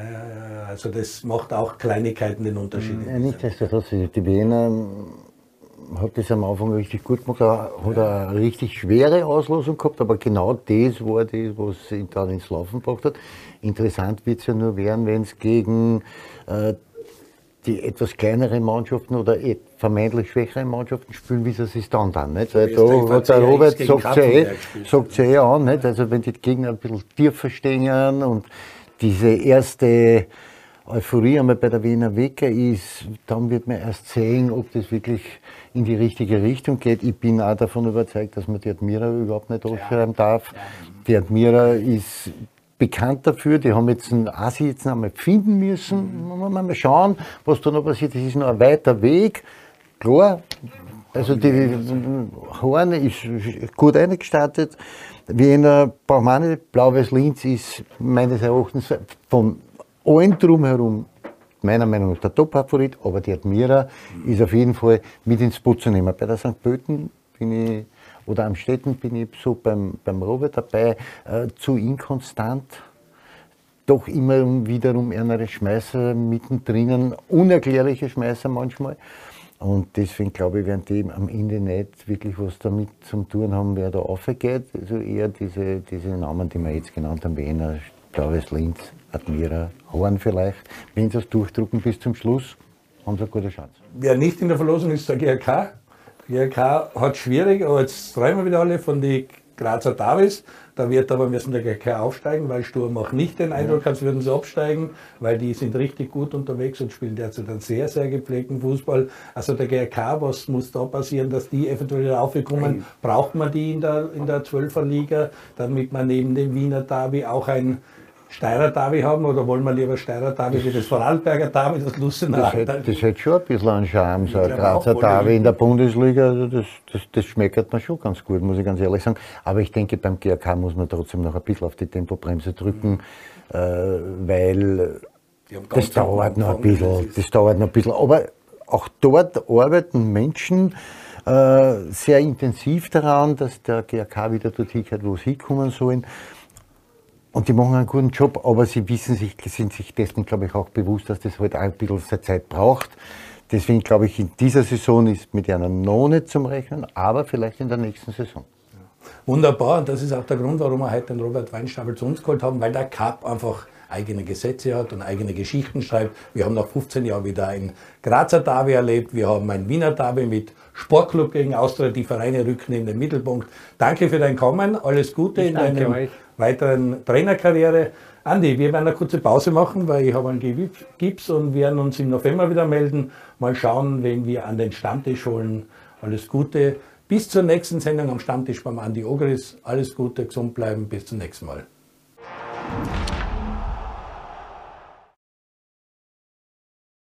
also das macht auch Kleinigkeiten den Unterschied. Ja, nichtsdestotrotz, die Wiener hat das am Anfang richtig gut gemacht, hat eine richtig schwere Auslosung gehabt, aber genau das war das, was ihn dann ins Laufen gebracht hat. Interessant wird es ja nur werden, wenn es gegen äh, die etwas kleineren Mannschaften oder vermeintlich schwächeren Mannschaften spielen, wie sie es dann dann. Nicht? Weil da hat der Robert sagt ja, eh, sagt ja eh an, nicht? also wenn die Gegner ein bisschen tiefer stehen und diese erste Euphorie einmal bei der Wiener Wecker ist, dann wird man erst sehen, ob das wirklich in die richtige Richtung geht. Ich bin auch davon überzeugt, dass man die Admira überhaupt nicht aufschreiben darf. Die Admira ist bekannt dafür. Die haben jetzt einen Asi jetzt einmal finden müssen. Mhm. Mal schauen, was da noch passiert. Das ist noch ein weiter Weg. Klar, also die Horn ist gut eingestartet. Wiener braucht man nicht. Blau-Weiß Linz ist meines Erachtens von allen drumherum meiner Meinung nach der Top-Favorit, aber die Admira ist auf jeden Fall mit ins Boot zu nehmen. Bei der St. Pölten bin ich oder am Städten bin ich so beim, beim Robert dabei, äh, zu inkonstant. Doch immer wiederum eine Schmeißer mittendrin, unerklärliche Schmeißer manchmal. Und deswegen glaube ich, werden die am Ende nicht wirklich was damit zum tun haben, wer da aufgeht. Also eher diese, diese Namen, die wir jetzt genannt haben, Wiener, Blaues Linz, Admira, Horn vielleicht. Wenn sie das durchdrucken bis zum Schluss, haben sie eine gute Chance. Wer nicht in der Verlosung ist, der GRK. GRK hat schwierig, aber jetzt träumen wieder alle von den Grazer Davis. Da wird aber müssen der GRK aufsteigen, weil Sturm auch nicht den Eindruck, als würden sie absteigen, weil die sind richtig gut unterwegs und spielen derzeit einen sehr, sehr gepflegten Fußball. Also der GRK, was muss da passieren, dass die eventuell wieder aufkommen? Braucht man die in der, in der 12er Liga, damit man neben dem Wiener Derby auch ein Steirer Davi haben oder wollen wir lieber Steirer Davi wie das Vorarlberger Davi, das Lustenau? Das, hätte, das hätte schon ein bisschen einen Charme, so ein Grazer Davi in der Bundesliga, also das, das, das schmeckert mir schon ganz gut, muss ich ganz ehrlich sagen. Aber ich denke, beim GRK muss man trotzdem noch ein bisschen auf die Tempobremse drücken, mhm. äh, weil das dauert noch ein bisschen, das dauert noch ein bisschen. Aber auch dort arbeiten Menschen, äh, sehr intensiv daran, dass der GRK wieder dorthin geht, wo sie hinkommen sollen. Und die machen einen guten Job, aber sie wissen sich, sind sich dessen, glaube ich, auch bewusst, dass das halt ein bisschen seine Zeit braucht. Deswegen glaube ich, in dieser Saison ist mit einer noch nicht zum Rechnen, aber vielleicht in der nächsten Saison. Wunderbar, und das ist auch der Grund, warum wir heute den Robert Weinstapel zu uns geholt haben, weil der Cup einfach eigene Gesetze hat und eigene Geschichten schreibt. Wir haben nach 15 Jahren wieder ein Grazer Derby erlebt, wir haben ein Wiener Derby mit Sportclub gegen Austria, die Vereine rücken in den Mittelpunkt. Danke für dein Kommen, alles Gute Ich in danke deiner euch. Weiteren Trainerkarriere. Andi, wir werden eine kurze Pause machen, weil ich habe einen Gips und werden uns im November wieder melden. Mal schauen, wen wir an den Stammtisch holen. Alles Gute. Bis zur nächsten Sendung am Stammtisch beim Andi Ogris. Alles Gute, gesund bleiben. Bis zum nächsten Mal.